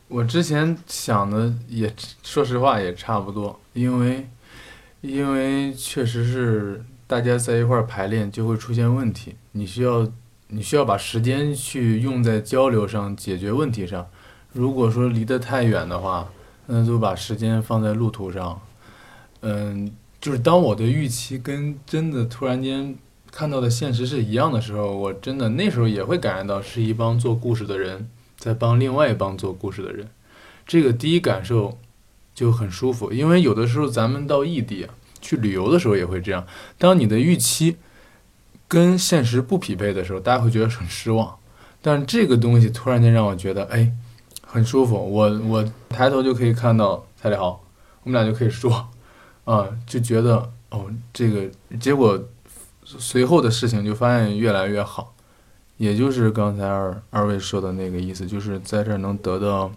我之前想的也，说实话也差不多，因为，因为确实是大家在一块儿排练就会出现问题，你需要，你需要把时间去用在交流上、解决问题上。如果说离得太远的话，那就把时间放在路途上。嗯，就是当我的预期跟真的突然间。看到的现实是一样的时候，我真的那时候也会感觉到是一帮做故事的人在帮另外一帮做故事的人，这个第一感受就很舒服。因为有的时候咱们到异地去旅游的时候也会这样，当你的预期跟现实不匹配的时候，大家会觉得很失望。但这个东西突然间让我觉得，哎，很舒服。我我抬头就可以看到蔡立豪，我们俩就可以说，啊，就觉得哦，这个结果。随后的事情就发现越来越好，也就是刚才二二位说的那个意思，就是在这儿能得到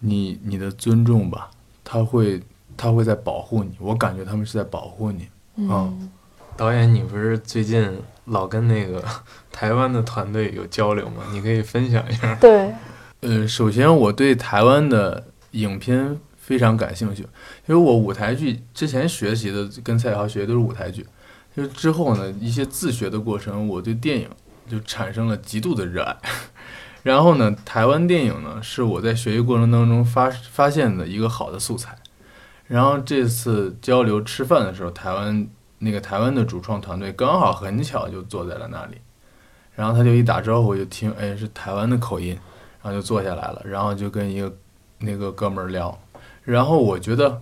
你你的尊重吧，他会他会在保护你，我感觉他们是在保护你。嗯，导演，你不是最近老跟那个 台湾的团队有交流吗？你可以分享一下。对，呃，首先我对台湾的影片非常感兴趣，因为我舞台剧之前学习的跟蔡豪学的都是舞台剧。就之后呢，一些自学的过程，我对电影就产生了极度的热爱。然后呢，台湾电影呢是我在学习过程当中发发现的一个好的素材。然后这次交流吃饭的时候，台湾那个台湾的主创团队刚好很巧就坐在了那里，然后他就一打招呼，就听哎是台湾的口音，然后就坐下来了，然后就跟一个那个哥们儿聊，然后我觉得。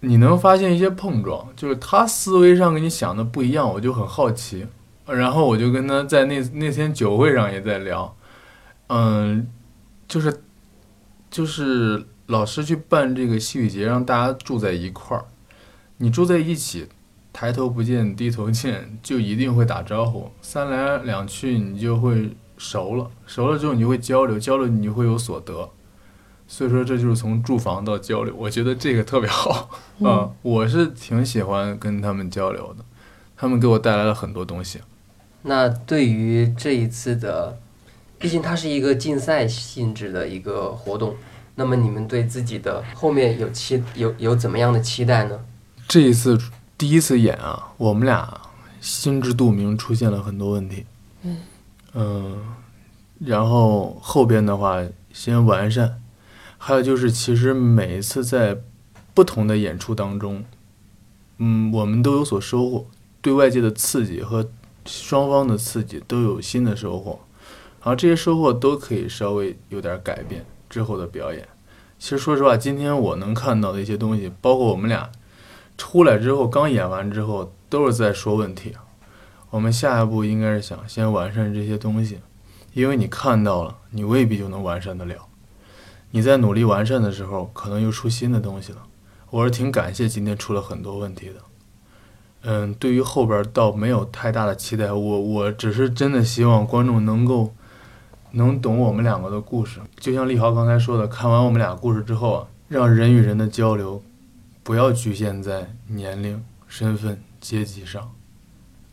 你能发现一些碰撞，就是他思维上跟你想的不一样，我就很好奇，然后我就跟他在那那天酒会上也在聊，嗯，就是就是老师去办这个戏剧节，让大家住在一块儿，你住在一起，抬头不见低头见，就一定会打招呼，三来两去你就会熟了，熟了之后你就会交流，交流你就会有所得。所以说，这就是从住房到交流，我觉得这个特别好 啊！我是挺喜欢跟他们交流的，他们给我带来了很多东西。那对于这一次的，毕竟它是一个竞赛性质的一个活动，那么你们对自己的后面有期有有怎么样的期待呢？这一次第一次演啊，我们俩心知肚明，出现了很多问题。嗯嗯，然后后边的话先完善。还有就是，其实每一次在不同的演出当中，嗯，我们都有所收获，对外界的刺激和双方的刺激都有新的收获，然后这些收获都可以稍微有点改变之后的表演。其实说实话，今天我能看到的一些东西，包括我们俩出来之后刚演完之后，都是在说问题。我们下一步应该是想先完善这些东西，因为你看到了，你未必就能完善得了。你在努力完善的时候，可能又出新的东西了。我是挺感谢今天出了很多问题的。嗯，对于后边倒没有太大的期待。我我只是真的希望观众能够能懂我们两个的故事。就像立豪刚才说的，看完我们俩故事之后啊，让人与人的交流不要局限在年龄、身份、阶级上，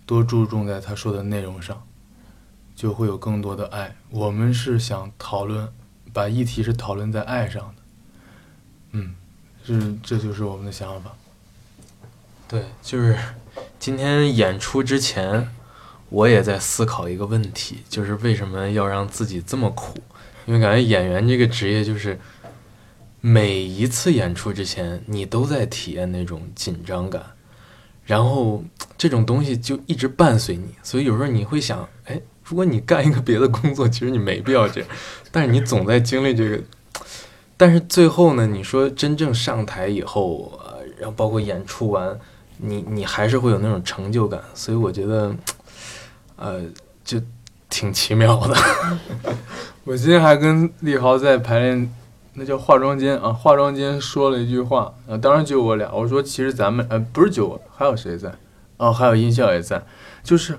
多注重在他说的内容上，就会有更多的爱。我们是想讨论。把议题是讨论在爱上的，嗯，是这就是我们的想法。对，就是今天演出之前，我也在思考一个问题，就是为什么要让自己这么苦？因为感觉演员这个职业，就是每一次演出之前，你都在体验那种紧张感，然后这种东西就一直伴随你，所以有时候你会想，哎。如果你干一个别的工作，其实你没必要这样，但是你总在经历这个。但是最后呢，你说真正上台以后，呃，然后包括演出完，你你还是会有那种成就感，所以我觉得，呃，就挺奇妙的。我今天还跟立豪在排练，那叫化妆间啊，化妆间说了一句话啊，当然就我俩，我说其实咱们呃不是就我，还有谁在？哦，还有音效也在，就是。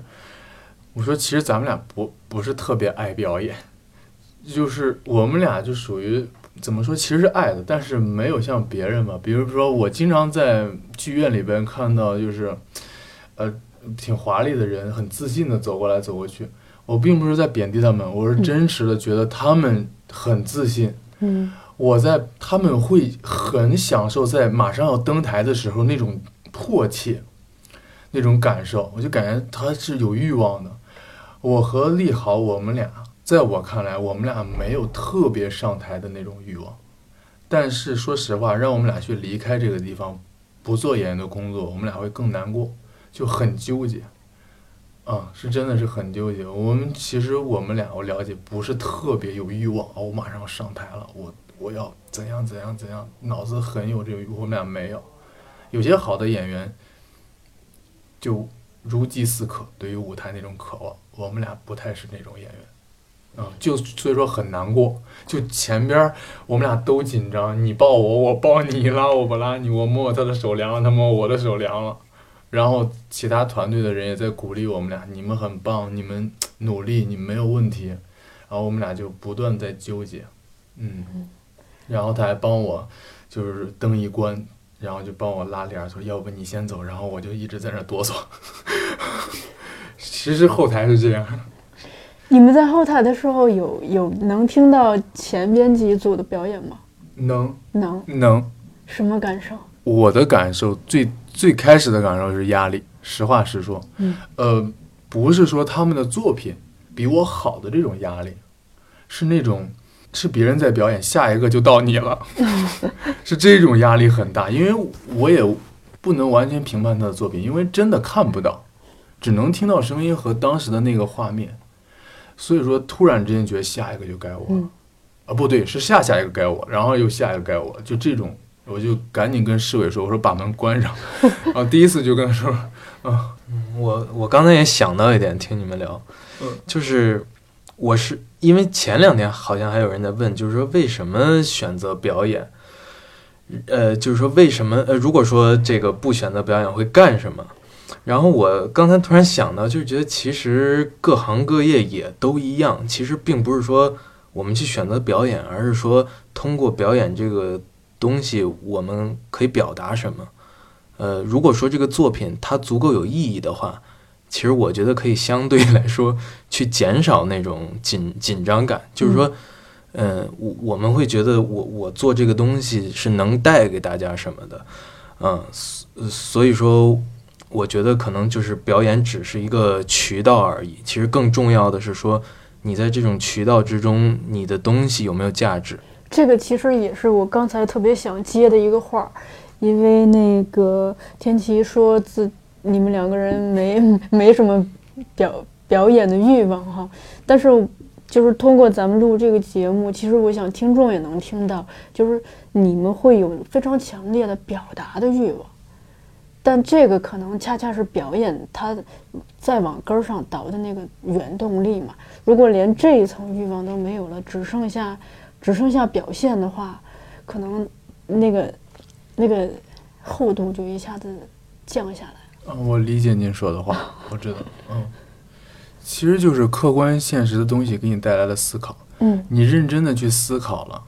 我说，其实咱们俩不不是特别爱表演，就是我们俩就属于怎么说，其实是爱的，但是没有像别人吧。比如说，我经常在剧院里边看到，就是，呃挺华丽的人，很自信的走过来走过去。我并不是在贬低他们，我是真实的觉得他们很自信。嗯我在他们会很享受在马上要登台的时候那种迫切，那种感受，我就感觉他是有欲望的。我和利豪，我们俩在我看来，我们俩没有特别上台的那种欲望。但是说实话，让我们俩去离开这个地方，不做演员的工作，我们俩会更难过，就很纠结。啊，是真的是很纠结。我们其实我们俩，我了解不是特别有欲望，我马上上台了，我我要怎样怎样怎样，脑子很有这个欲望，我们俩没有。有些好的演员就如饥似渴，对于舞台那种渴望，我们俩不太是那种演员。啊、就所以说很难过。就前边儿我们俩都紧张，你抱我，我抱你，拉我不拉你，我摸他的手凉了，他摸我的手凉了。然后其他团队的人也在鼓励我们俩，你们很棒，你们努力，你们没有问题。然后我们俩就不断在纠结，嗯，然后他还帮我就是灯一关，然后就帮我拉帘儿，说要不你先走，然后我就一直在那儿哆嗦。其实后台是这样，你们在后台的时候有有能听到前编辑组的表演吗？能能，能，什么感受？我的感受最最开始的感受是压力，实话实说，嗯，呃，不是说他们的作品比我好的这种压力，是那种是别人在表演，下一个就到你了，是这种压力很大，因为我也不能完全评判他的作品，因为真的看不到，只能听到声音和当时的那个画面，所以说突然之间觉得下一个就该我了，嗯。啊不对，是下下一个该我，然后又下一个该我，就这种。我就赶紧跟市委说：“我说把门关上。”然后第一次就跟他说：“啊。我我刚才也想到一点，听你们聊，嗯。就是我是因为前两天好像还有人在问，就是说为什么选择表演，呃，就是说为什么呃，如果说这个不选择表演会干什么？然后我刚才突然想到，就是觉得其实各行各业也都一样，其实并不是说我们去选择表演，而是说通过表演这个东西，我们可以表达什么。呃，如果说这个作品它足够有意义的话，其实我觉得可以相对来 说去减少那种紧紧张感，就是说，呃，我我们会觉得我我做这个东西是能带给大家什么的，嗯，所所以说，我觉得可能就是表演只是一个渠道而已，其实更重要的是说，你在这种渠道之中，你的东西有没有价值？这个其实也是我刚才特别想接的一个话儿，因为那个天琪说自你们两个人没 没什么表表演的欲望哈，但是就是通过咱们录这个节目，其实我想听众也能听到，就是你们会有非常强烈的表达的欲望，但这个可能恰恰是表演它再往根儿上倒的那个原动力嘛。如果连这一层欲望都没有了，只剩下只剩下表现的话，可能那个那个厚度就一下子降下来。嗯，我理解您说的话，我知道，嗯，其实就是客观现实的东西给你带来了思考，嗯。你认真的去思考了，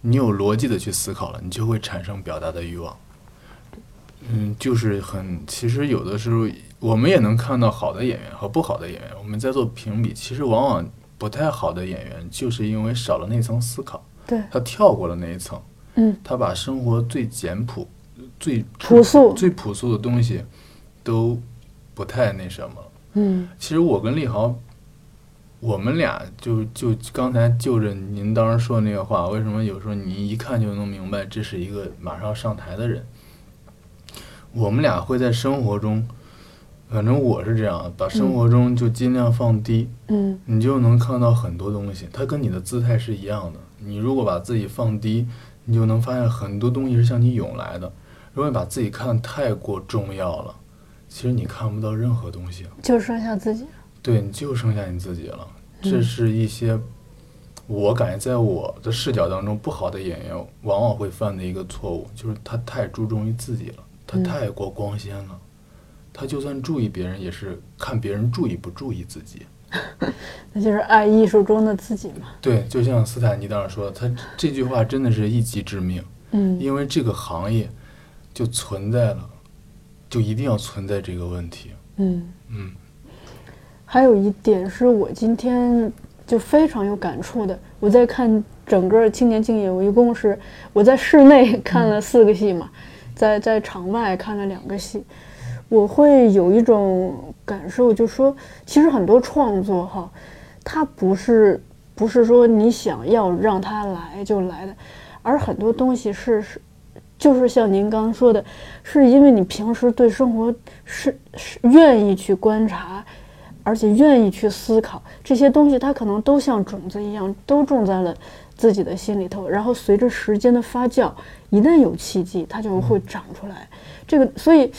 你有逻辑的去思考了，你就会产生表达的欲望。嗯，就是很，其实有的时候我们也能看到好的演员和不好的演员，我们在做评比，其实往往不太好的演员，就是因为少了那层思考，对，他跳过了那一层，嗯，他把生活最简朴、最朴素最朴素的东西都不太那什么了。嗯其实我跟立豪，我们俩就就刚才就着您当时说的那个话，为什么有时候你一看就能明白这是一个马上要上台的人？我们俩会在生活中，反正我是这样，把生活中就尽量放低，嗯你就能看到很多东西。它跟你的姿态是一样的。你如果把自己放低，你就能发现很多东西是向你涌来的。如果你把自己看得太过重要了，其实你看不到任何东西。就剩下自己。对，你就剩下你自己了。这是一些我感觉在我的视角当中不好的演员往往会犯的一个错误，就是他太注重于自己了，他嗯太过光鲜了。他就算注意别人，也是看别人注意不注意自己。那就是爱艺术中的自己嘛。对，就像斯坦尼当时说的，他这句话真的是一击致命，嗯因为这个行业就存在了就一定要存在这个问题。嗯，嗯还有一点是我今天就非常有感触的。我在看整个青年竞演，我一共是我在室内看了四个戏嘛，在在场外看了两个戏，我会有一种感受，就说其实很多创作哈，它不是不是说你想要让它来就来的，而很多东西是是。就是像您刚刚说的，是因为你平时对生活是是愿意去观察，而且愿意去思考这些东西，它可能都像种子一样，都种在了自己的心里头。然后随着时间的发酵，一旦有契机，它就会长出来。这个，所以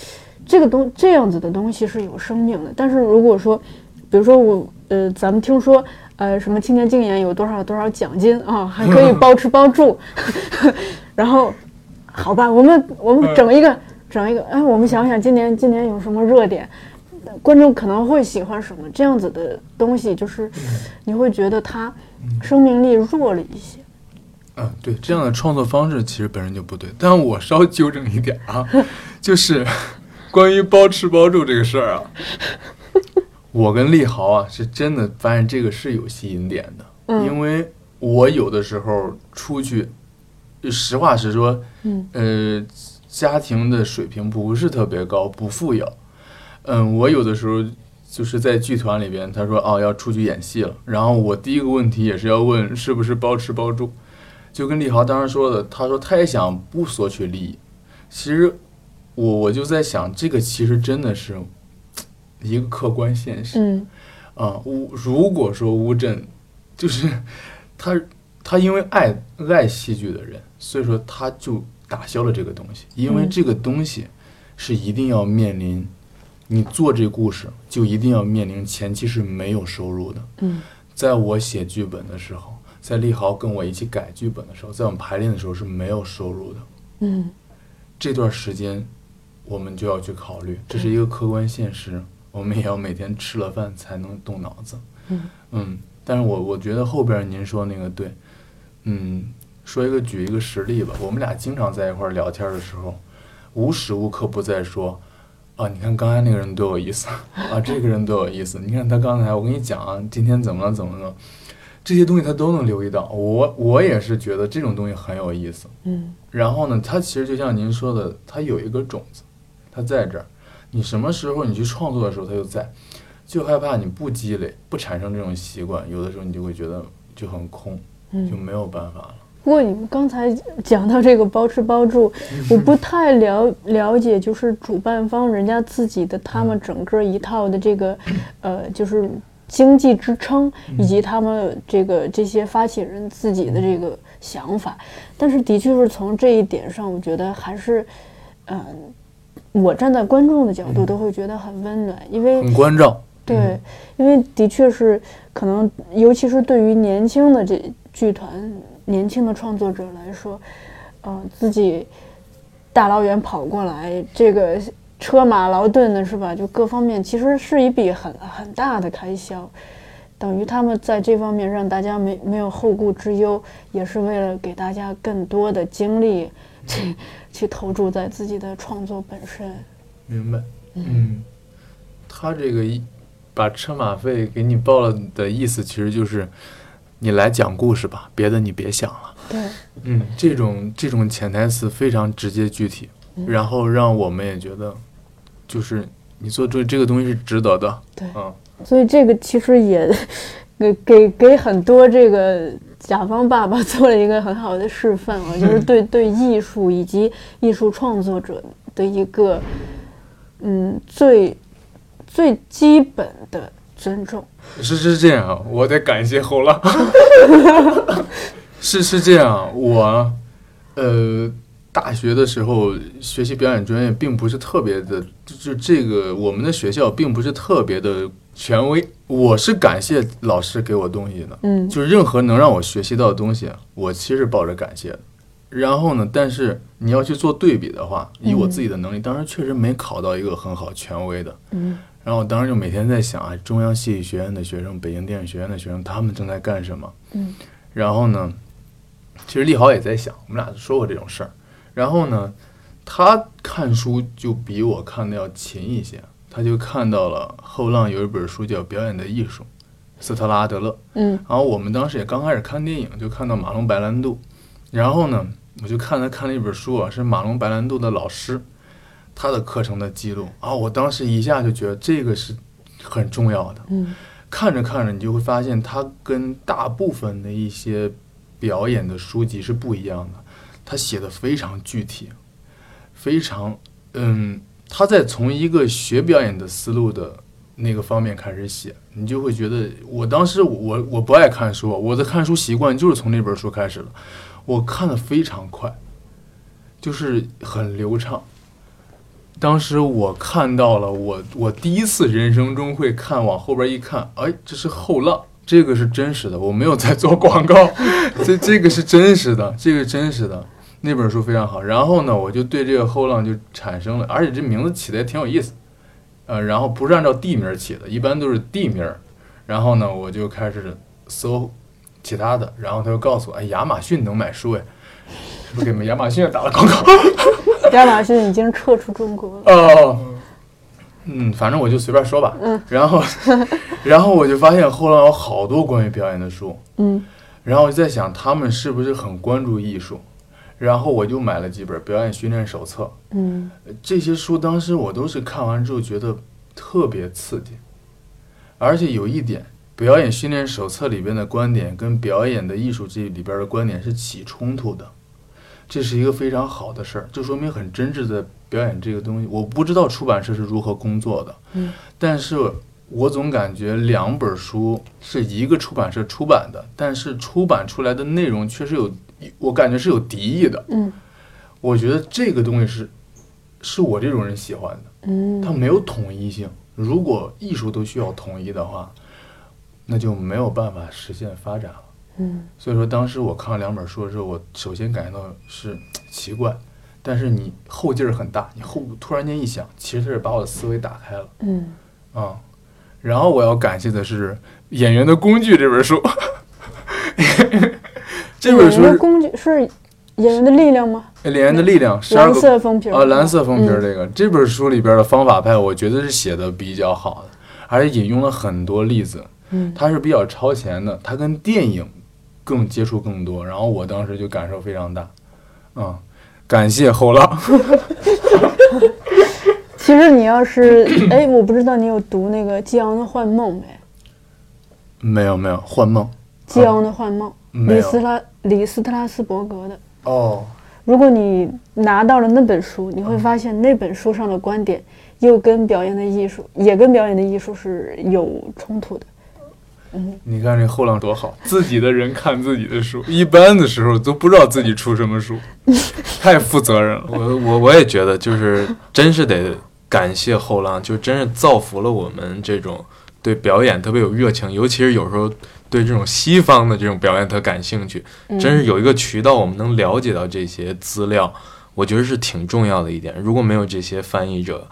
这个东这样子的东西是有生命的。但是如果说，比如说我呃，咱们听说呃什么青年竞演有多少多少奖金啊，还可以 包吃包住，然后。好吧，我们我们整一个整一个，哎，我们想想今年今年有什么热点，观众可能会喜欢什么这样子的东西，就是你会觉得它生命力弱了一些。嗯，对，这样的创作方式其实本身就不对。但我稍纠正一点啊，就是 关于包吃包住这个事儿啊，我跟立豪啊是真的发现这个是有吸引点的，嗯因为我有的时候出去，实话实说，嗯呃，家庭的水平不是特别高，不富有。嗯，我有的时候就是在剧团里边，他说哦要出去演戏了，然后我第一个问题也是要问是不是包吃包住，就跟立豪当时说的，他说他也想不索取利益。其实我我就在想，这个其实真的是一个客观现实。嗯啊，乌如果说乌镇，就是他他因为爱爱戏剧的人，所以说他就打消了这个东西，因为嗯这个东西是一定要面临，你做这故事就一定要面临前期是没有收入的。嗯在我写剧本的时候，在立豪跟我一起改剧本的时候，在我们排练的时候是没有收入的。嗯这段时间，我们就要去考虑，这是一个客观现实，我们也要每天吃了饭才能动脑子。嗯但是我我觉得后边您说那个对，嗯，说一个举一个实例吧，我们俩经常在一块儿聊天的时候，无时无刻不在说，啊，你看刚才那个人多有意思，啊，这个人多有意思，你看他刚才我跟你讲啊，今天怎么了怎么了，这些东西他都能留意到，我我也是觉得这种东西很有意思。嗯然后呢，他其实就像您说的，他有一个种子，他在这儿。你什么时候你去创作的时候，他就在。就害怕你不积累，不产生这种习惯，有的时候你就会觉得就很空，就嗯。没有办法了。不过你们刚才讲到这个包吃包住，我不太了了解，就是主办方人家自己的他们整个一套的这个，呃，就是经济支撑，以及他们这个这些发起人自己的这个想法。但是的确是从这一点上，我觉得还是，嗯、我站在观众的角度都会觉得很温暖，因为很关照，对，因为的确是可能，尤其是对于年轻的这剧团、年轻的创作者来说，呃，自己大老远跑过来，这个车马劳顿的是吧？就各方面其实是一笔很很大的开销，等于他们在这方面让大家没没有后顾之忧，也是为了给大家更多的精力去 去投注在自己的创作本身。明白？嗯，他这个一把车马费给你报了的意思，其实就是你来讲故事吧，别的你别想了。对，嗯，这种这种潜台词非常直接具体，然后让我们也觉得，就是你做这这个东西是值得的。对嗯，所以这个其实也 给给给很多这个甲方爸爸做了一个很好的示范啊，就是 对对艺术以及艺术创作者的一个嗯最最基本的尊重。是是这样，我得感谢后浪。是是这样，我呃大学的时候学习表演专业，并不是特别的，就就这个我们的学校并不是特别的权威。我是感谢老师给我东西的，嗯就是任何能让我学习到的东西，我其实抱着感谢的。然后呢，但是你要去做对比的话，以我自己的能力，当时确实没考到一个很好权威的。嗯然后我当时就每天在想啊，中央戏剧学院的学生、北京电影学院的学生，他们正在干什么？嗯然后呢，其实立豪也在想，我们俩说过这种事儿。然后呢，他看书就比我看的要勤一些，他就看到了后浪有一本书叫《表演的艺术》，斯特拉德勒。嗯然后我们当时也刚开始看电影，就看到马龙白兰度，然后呢，我就看他看了一本书啊，是马龙白兰度的老师他的课程的记录。啊，我当时一下就觉得这个是很重要的。嗯。看着看着，你就会发现他跟大部分的一些表演的书籍是不一样的，他写的非常具体，非常嗯，他在从一个学表演的思路的那个方面开始写，你就会觉得，我当时我我不爱看书，我的看书习惯就是从那本书开始的，我看的非常快，就是很流畅。当时我看到了我我第一次人生中会看往后边一看，哎，这是后浪，这个是真实的，我没有在做广告，这这个是真实的，这个真实的。那本书非常好，然后呢，我就对这个后浪就产生了，而且这名字起的也挺有意思，呃，然后不是按照地名起的，一般都是地名，然后呢，我就开始搜其他的，然后他就告诉我，哎，亚马逊能买书哎，是不是给亚马逊打了广告？亚马逊已经撤出中国了。哦，嗯，反正我就随便说吧。嗯，然后，然后我就发现后来有好多关于表演的书，嗯然后我就在想他们是不是很关注艺术，然后我就买了几本表演训练手册。嗯这些书当时我都是看完之后觉得特别刺激，而且有一点，表演训练手册里边的观点跟表演的艺术这里边的观点是起冲突的，这是一个非常好的事儿，就说明很真挚的表演这个东西。我不知道出版社是如何工作的，嗯，但是我总感觉两本书是一个出版社出版的，但是出版出来的内容确实有，我感觉是有敌意的。嗯我觉得这个东西是，是我这种人喜欢的，嗯它没有统一性。如果艺术都需要统一的话，那就没有办法实现发展了。嗯。所以说，当时我看了两本书的时候，我首先感觉到是奇怪，但是你后劲儿很大，你后突然间一想，其实它是把我的思维打开了。嗯，啊、然后我要感谢的是《演员的工具》这本书，这本书《工具是演员的力量吗？演员的力量》十二蓝色封皮儿啊，蓝色封皮这个、这本书里边的方法派，我觉得是写的比较好的，而且引用了很多例子，嗯。它是比较超前的，它跟电影更接触更多，然后我当时就感受非常大，啊、感谢后浪，其实你要是哎，我不知道你有读那个激昂的幻梦没？没有没有幻梦，激昂的幻梦，李斯拉李斯特拉斯伯格的。哦，如果你拿到了那本书，你会发现那本书上的观点又跟表演的艺术，也跟表演的艺术是有冲突的。你看这后浪多好，自己的人看自己的书，一般的时候都不知道自己出什么书，太负责任了。我我我也觉得，就是真是得感谢后浪，就真是造福了我们这种对表演特别有热情，尤其是有时候对这种西方的这种表演特感兴趣，嗯真是有一个渠道我们能了解到这些资料，我觉得是挺重要的一点。如果没有这些翻译者，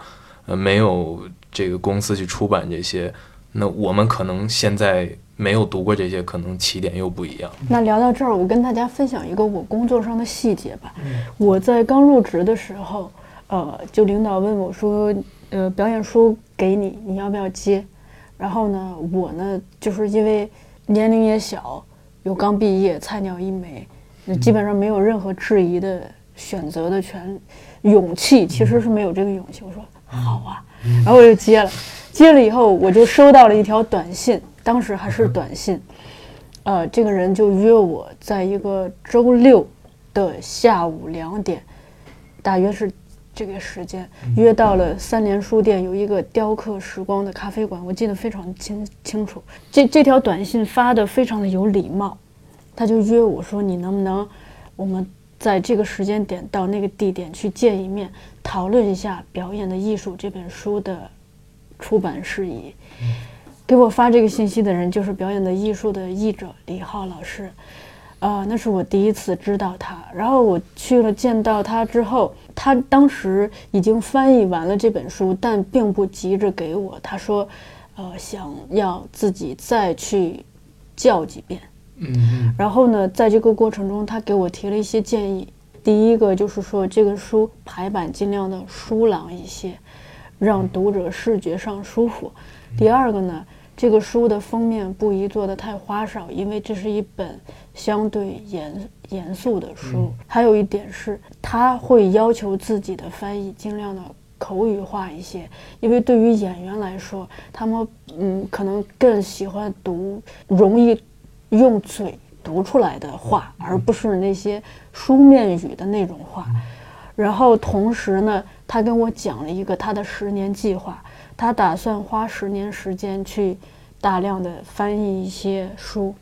呃，没有这个公司去出版这些，那我们可能现在没有读过这些，可能起点又不一样。那聊到这儿，我跟大家分享一个我工作上的细节吧。我在刚入职的时候，呃，就领导问我说，呃，表演书给你，你要不要接？然后呢，我呢，就是因为年龄也小，又刚毕业，菜鸟一枚，那基本上没有任何质疑的选择的权勇气，其实是没有这个勇气。我说好啊，然后我就接了。接了以后，我就收到了一条短信，当时还是短信。呃，这个人就约我在一个周六的下午两点，大约是这个时间，约到了三联书店有一个雕刻时光的咖啡馆，我记得非常清清楚。这这条短信发的非常的有礼貌，他就约我说你能不能我们在这个时间点到那个地点去见一面，讨论一下《表演的艺术》这本书的出版事宜。给我发这个信息的人就是表演的艺术的译者李浩老师，呃，那是我第一次知道他。然后我去了见到他之后，他当时已经翻译完了这本书，但并不急着给我。他说，呃，想要自己再去叫几遍。嗯然后呢，在这个过程中，他给我提了一些建议，第一个就是说，这个书排版尽量的疏朗一些，让读者视觉上舒服。第二个呢，这个书的封面不宜做得太花哨，因为这是一本相对严严肃的书。还有一点是，他会要求自己的翻译尽量的口语化一些，因为对于演员来说，他们嗯可能更喜欢读容易用嘴读出来的话，而不是那些书面语的那种话。然后同时呢，他跟我讲了一个他的十年计划。他打算花十年时间去大量的翻译一些书，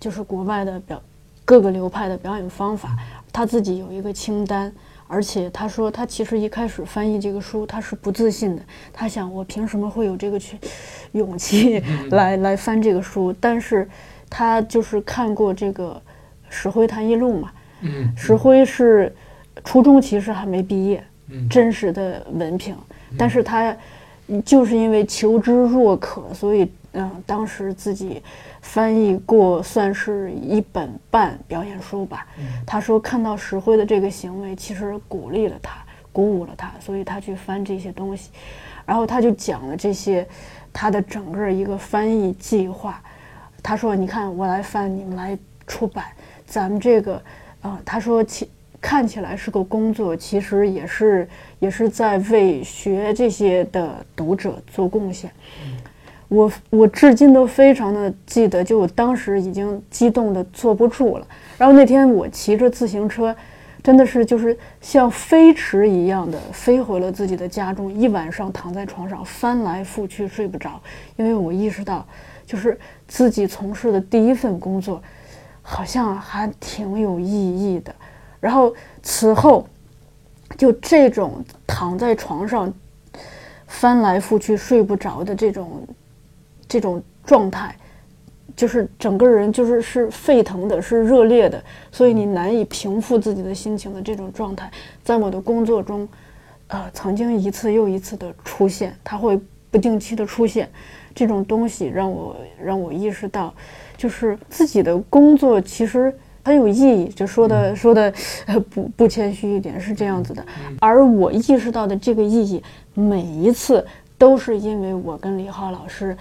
就是国外的表各个流派的表演方法。他自己有一个清单，而且他说他其实一开始翻译这个书他是不自信的，他想我凭什么会有这个去勇气来 来翻这个书？但是他就是看过这个石灰谈艺录嘛，嗯，石灰是初中其实还没毕业，真实的文凭，但是他。就是因为求知若渴，所以嗯，当时自己翻译过，算是一本半表演书吧。他说看到石灰的这个行为，其实鼓励了他，鼓舞了他，所以他去翻这些东西。然后他就讲了这些他的整个一个翻译计划。他说：“你看，我来翻，你们来出版，咱们这个啊。”他说：“其。”看起来是个工作，其实也是也是在为学这些的读者做贡献。我我至今都非常的记得，就我当时已经激动的坐不住了。然后那天我骑着自行车，真的是就是像飞驰一样的飞回了自己的家中，一晚上躺在床上翻来覆去睡不着，因为我意识到，就是自己从事的第一份工作，好像还挺有意义的。然后此后，就这种躺在床上翻来覆去睡不着的这种这种状态，就是整个人就是是沸腾的，是热烈的，所以你难以平复自己的心情的这种状态，在我的工作中，呃，曾经一次又一次的出现，它会不定期的出现，这种东西让我让我意识到，就是自己的工作其实。很有意义，就说的说的不不谦虚一点是这样子的，而我意识到的这个意义，每一次都是因为我跟李浩老师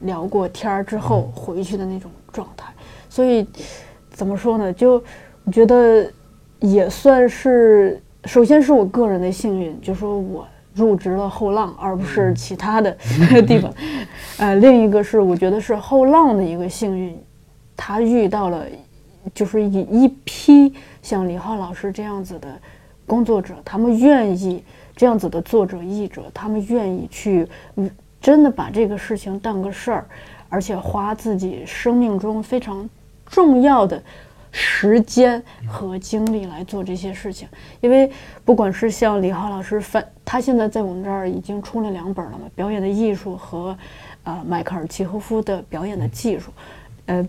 聊过天儿之后回去的那种状态，所以怎么说呢？就我觉得也算是，首先是我个人的幸运，就说我入职了后浪，而不是其他的 地方。呃，另一个是我觉得是后浪的一个幸运，他遇到了。就是一一批像李浩老师这样子的工作者，他们愿意这样子的作者译者，他们愿意去真的把这个事情当个事儿，而且花自己生命中非常重要的时间和精力来做这些事情。因为不管是像李浩老师翻，他现在在我们这儿已经出了两本了嘛，《表演的艺术》和呃迈克尔齐诃夫的《表演的技术》，呃。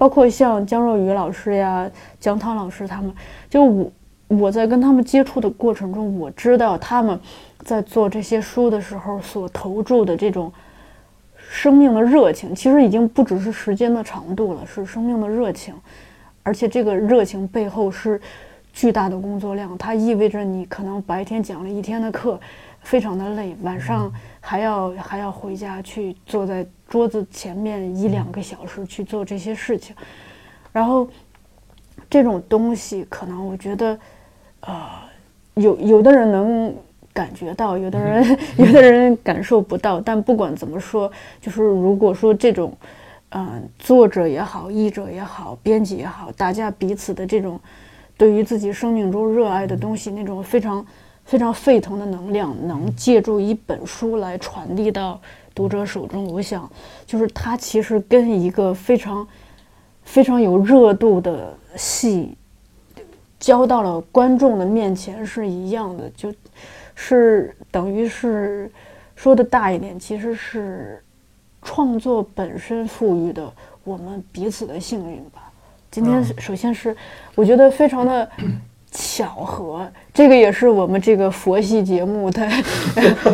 包括像姜若雨老师呀、姜涛老师他们，就我我在跟他们接触的过程中，我知道他们在做这些书的时候所投注的这种生命的热情，其实已经不只是时间的长度了，是生命的热情，而且这个热情背后是巨大的工作量，它意味着你可能白天讲了一天的课，非常的累，晚上还要还要回家去坐在。桌子前面一两个小时去做这些事情，然后这种东西可能我觉得，呃，有有的人能感觉到，有的人 有的人感受不到。但不管怎么说，就是如果说这种，嗯，作者也好，译者也好，编辑也好，大家彼此的这种对于自己生命中热爱的东西那种非常非常沸腾的能量，能借助一本书来传递到。读者手中，我想，就是它其实跟一个非常、非常有热度的戏交到了观众的面前是一样的，就是等于是说的大一点，其实是创作本身赋予的我们彼此的幸运吧。今天首先是我觉得非常的。巧合，这个也是我们这个佛系节目的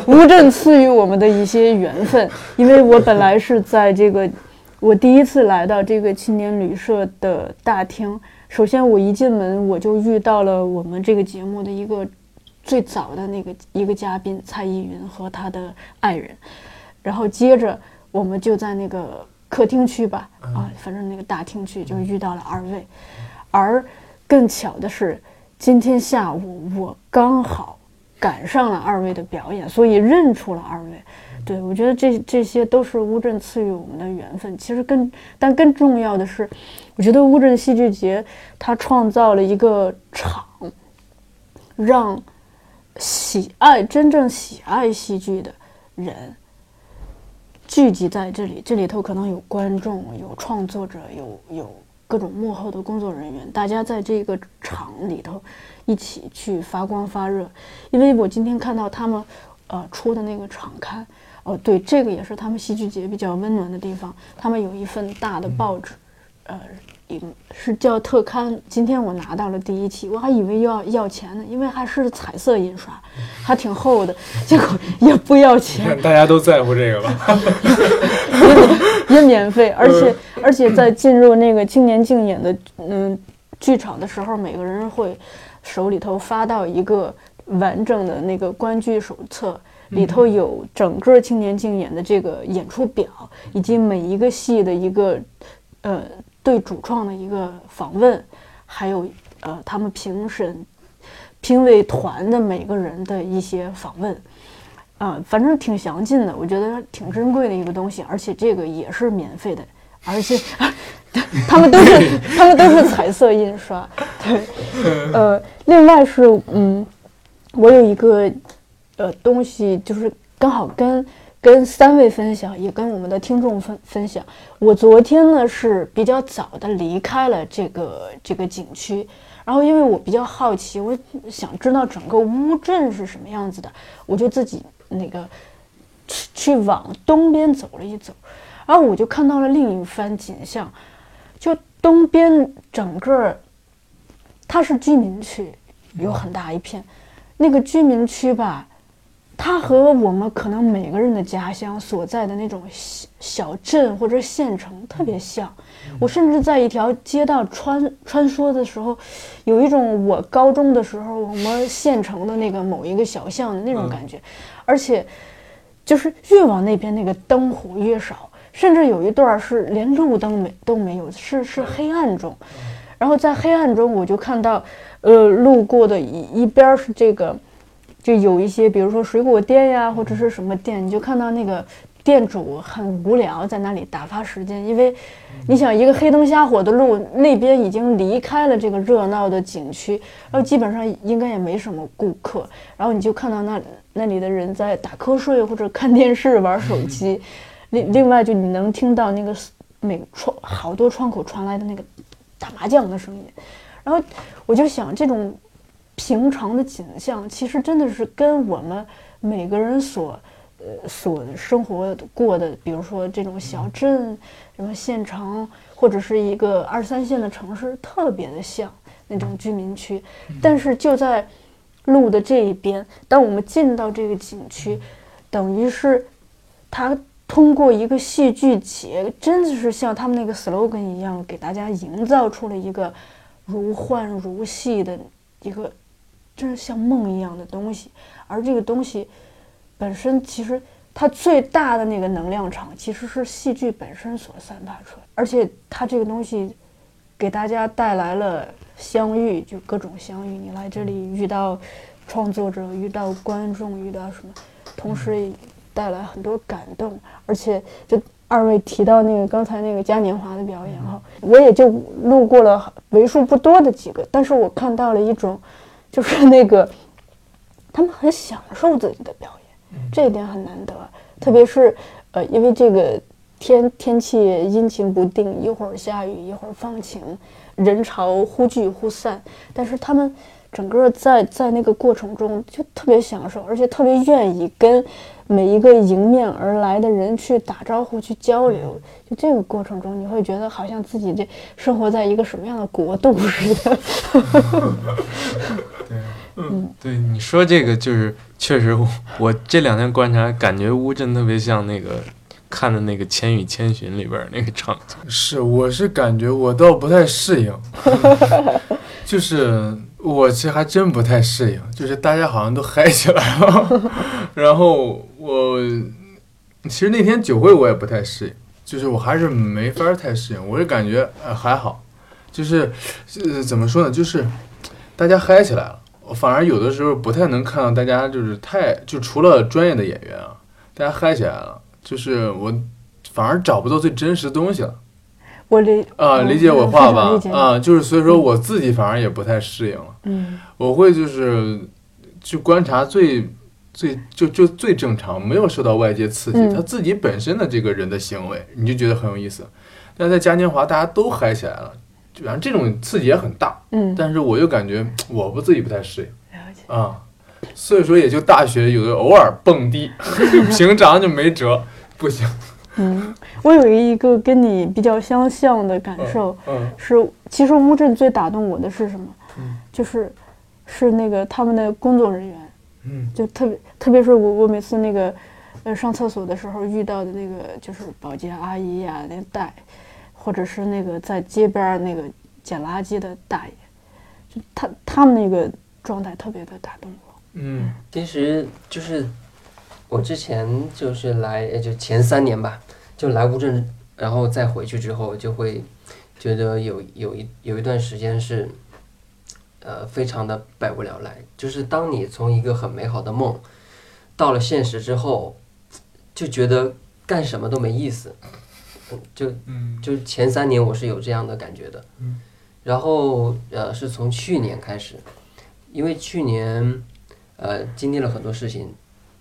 乌镇赐予我们的一些缘分。因为我本来是在这个我第一次来到这个青年旅社的大厅，首先我一进门我就遇到了我们这个节目的一个最早的那个一个嘉宾蔡依云和他的爱人，然后接着我们就在那个客厅区吧，啊，反正那个大厅区就遇到了二位，而更巧的是，今天下午我刚好赶上了二位的表演，所以认出了二位。对，我觉得这这些都是乌镇赐予我们的缘分。其实更，但更重要的是，我觉得乌镇戏剧节它创造了一个场，让喜爱真正喜爱戏剧的人聚集在这里。这里头可能有观众，有创作者，有有各种幕后的工作人员，大家在这个场里头一起去发光发热。因为我今天看到他们呃出的那个场刊。哦，对，这个也是他们戏剧节比较温暖的地方。他们有一份大的报纸，呃，是叫特刊。今天我拿到了第一期，我还以为要要钱呢，因为还是彩色印刷，还挺厚的，结果 也不要钱。大家都在乎这个吧？也免费，而且而且在进入那个青年竞演的嗯剧场的时候，每个人会手里头发到一个完整的那个观剧手册。里头有整个青年竞演的这个演出表，以及每一个戏的一个，呃，对主创的一个访问，还有呃他们评审、评委团的每个人的一些访问，啊，反正挺详尽的，我觉得挺珍贵的一个东西，而且这个也是免费的，而且他们都是他们都是彩色印刷，对，呃，另外是嗯，我有一个。呃，东西就是刚好跟跟三位分享，也跟我们的听众分分享。我昨天呢是比较早的离开了这个这个景区，然后因为我比较好奇，我想知道整个乌镇是什么样子的，我就自己那个去去往东边走了一走，然后我就看到了另一番景象，就东边整个它是居民区，有很大一片，那个居民区吧。它和我们可能每个人的家乡所在的那种小小镇或者县城特别像。我甚至在一条街道穿穿梭的时候，有一种我高中的时候我们县城的那个某一个小巷的那种感觉。而且，就是越往那边那个灯火越少，甚至有一段是连路灯没都没有，是是黑暗中。然后在黑暗中，我就看到，呃，路过的一一边是这个。就有一些，比如说水果店呀，或者是什么店，你就看到那个店主很无聊，在那里打发时间。因为你想，一个黑灯瞎火的路，那边已经离开了这个热闹的景区，然后基本上应该也没什么顾客。然后你就看到那那里的人在打瞌睡或者看电视、玩手机。另另外，就你能听到那个每窗好多窗口传来的那个打麻将的声音。然后我就想，这种。平常的景象，其实真的是跟我们每个人所，呃，所生活过的，比如说这种小镇、什么县城，或者是一个二三线的城市，特别的像那种居民区。但是就在路的这一边，当我们进到这个景区，等于是他通过一个戏剧节，真的是像他们那个 slogan 一样，给大家营造出了一个如幻如戏的一个。真是像梦一样的东西，而这个东西本身其实它最大的那个能量场其实是戏剧本身所散发出来，而且它这个东西给大家带来了相遇，就各种相遇。你来这里遇到创作者，遇到观众，遇到什么，同时带来很多感动。而且就二位提到那个刚才那个嘉年华的表演哈，我也就路过了为数不多的几个，但是我看到了一种。就是那个，他们很享受自己的表演，这一点很难得。特别是，呃，因为这个天天气阴晴不定，一会儿下雨，一会儿放晴，人潮忽聚忽散。但是他们整个在在那个过程中就特别享受，而且特别愿意跟每一个迎面而来的人去打招呼、去交流。就这个过程中，你会觉得好像自己这生活在一个什么样的国度似的。对，嗯，对，你说这个就是确实，我这两天观察，感觉乌镇特别像那个看的那个《千与千寻》里边那个场景。是，我是感觉我倒不太适应，就是我其实还真不太适应，就是大家好像都嗨起来了，然后我其实那天酒会我也不太适应，就是我还是没法太适应，我是感觉呃还好，就是呃怎么说呢，就是大家嗨起来了，我反而有的时候不太能看到大家就是太就除了专业的演员啊，大家嗨起来了，就是我反而找不到最真实的东西了。我理啊，嗯理解我话吧啊，就是所以说我自己反而也不太适应了。嗯我会就是去观察最最就就最正常，没有受到外界刺激，嗯他自己本身的这个人的行为，你就觉得很有意思。但在嘉年华，大家都嗨起来了，反正这种刺激也很大，嗯，但是我又感觉我不自己不太适应了解。啊，所以说也就大学有的偶尔蹦迪，平常就没辙，不行。嗯，我有一个跟你比较相像的感受，嗯是其实乌镇最打动我的是什么？嗯就是是那个他们的工作人员，嗯就特别特别是我我每次那个呃上厕所的时候遇到的那个就是保洁阿姨呀、那大爷，或者是那个在街边那个捡垃圾的大爷，就他他们那个状态特别的打动我。嗯其实就是我之前就是来，呃就前三年吧，就来乌镇，然后再回去之后，就会觉得有有一有一段时间是，呃，非常的百无聊赖。就是当你从一个很美好的梦，到了现实之后，就觉得干什么都没意思。嗯就嗯就前三年我是有这样的感觉的，嗯然后呃是从去年开始，因为去年呃经历了很多事情，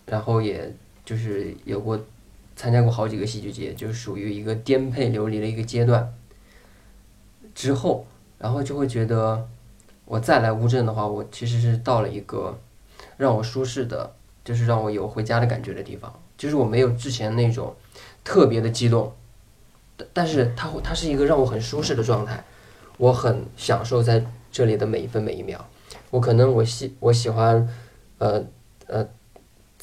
然后也就是有过参加过好几个戏剧节，就是属于一个颠沛流离的一个阶段。之后，然后就会觉得我再来乌镇的话，我其实是到了一个让我舒适的，就是让我有回家的感觉的地方，就是我没有之前那种特别的激动。但但是它会，它是一个让我很舒适的状态，我很享受在这里的每一分每一秒。我可能我喜我喜欢，呃呃，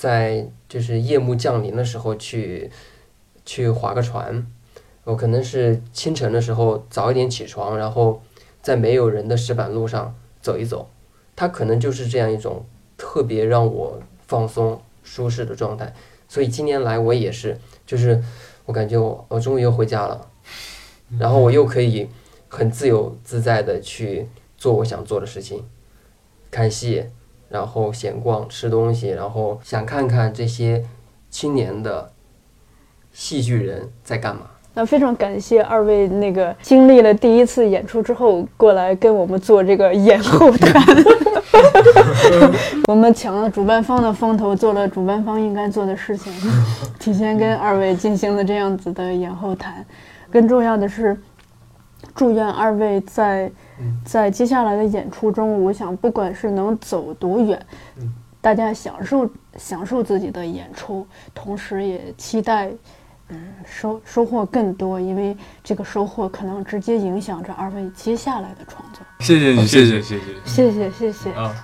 在就是夜幕降临的时候去去划个船，我可能是清晨的时候早一点起床，然后在没有人的石板路上走一走，它可能就是这样一种特别让我放松舒适的状态。所以今年来我也是，就是我感觉我我终于又回家了，然后我又可以很自由自在的去做我想做的事情，看戏，然后闲逛、吃东西，然后想看看这些青年的戏剧人在干嘛。那非常感谢二位那个经历了第一次演出之后过来跟我们做这个演后谈，我们抢了主办方的风头，做了主办方应该做的事情，提前跟二位进行了这样子的演后谈。更重要的是，祝愿二位在在接下来的演出中，我想不管是能走多远，大家享受享受自己的演出，同时也期待。嗯，收收获更多，因为这个收获可能直接影响着二位接下来的创作。谢谢你，谢谢谢谢谢谢，谢谢。啊。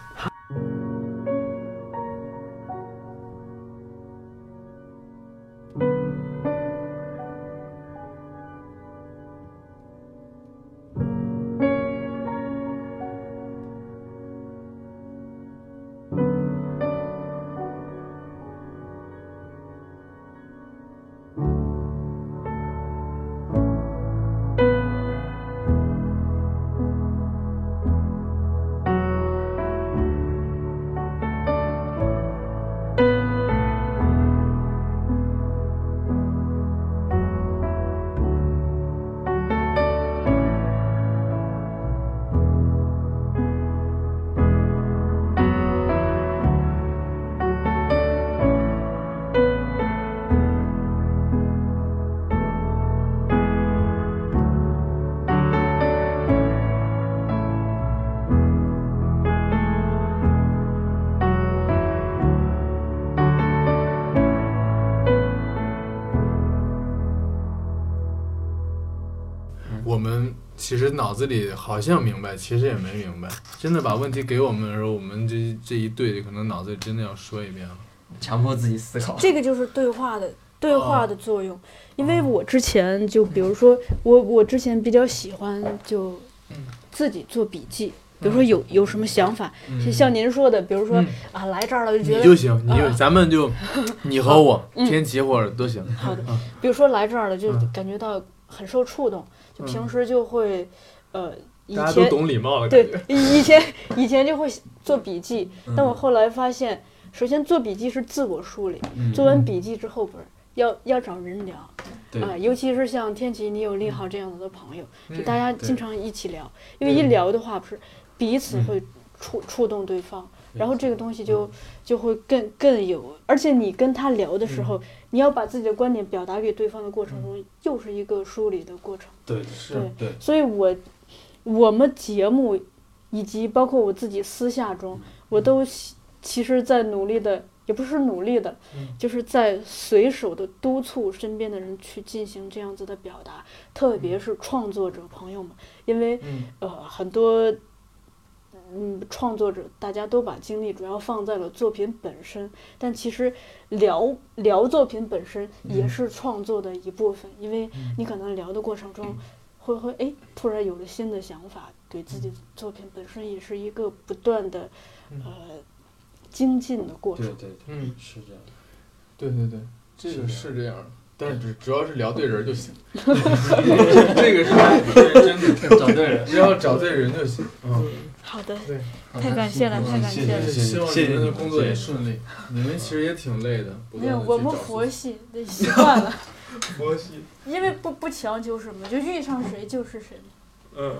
其实脑子里好像明白，其实也没明白。真的把问题给我们的时候，我们这这一对可能脑子里真的要说一遍了。强迫自己思考。这个就是对话的对话的作用。因为我之前就比如说我我之前比较喜欢就自己做笔记，比如说有有什么想法，就像您说的，比如说嗯啊来这儿了就觉得你就行，你就啊咱们就 你和我嗯天齐或者都行。好的嗯，比如说来这儿了就嗯感觉到很受触动，就嗯。平时就会呃以大家都前懂礼貌了，对。以以前以前就会做笔记，嗯。但我后来发现，首先做笔记是自我梳理，嗯做完笔记之后不是要要找人聊对。啊、尤其是像天琪，你有利好这样子的朋友，就大家经常一起聊，因为一聊的话不是彼此会触触动对方，然后这个东西就就会更更有，而且你跟他聊的时候，你要把自己的观点表达给对方的过程中，又是一个梳理的过程。对对对，所以我我们节目以及包括我自己私下中，我都其其实在努力的，也不是努力的，就是在随手的督促身边的人去进行这样子的表达，特别是创作者朋友们，因为呃很多。嗯，创作者大家都把精力主要放在了作品本身，但其实聊聊作品本身也是创作的一部分，因为你可能聊的过程中，会会哎突然有了新的想法，对自己作品本身也是一个不断的呃精进的过程。对对，嗯，是这样。对对对，这个是是这样，但是只主要是聊对人就行。这个是真的，找对人只要找对人就行。嗯，好的，对，太感谢了，太感谢了。希望谢谢你你们的工作也顺利。你们其实也挺累的，不没有，我们佛系的习惯了，佛系。因为不不强求什么，就遇上谁就是谁。嗯。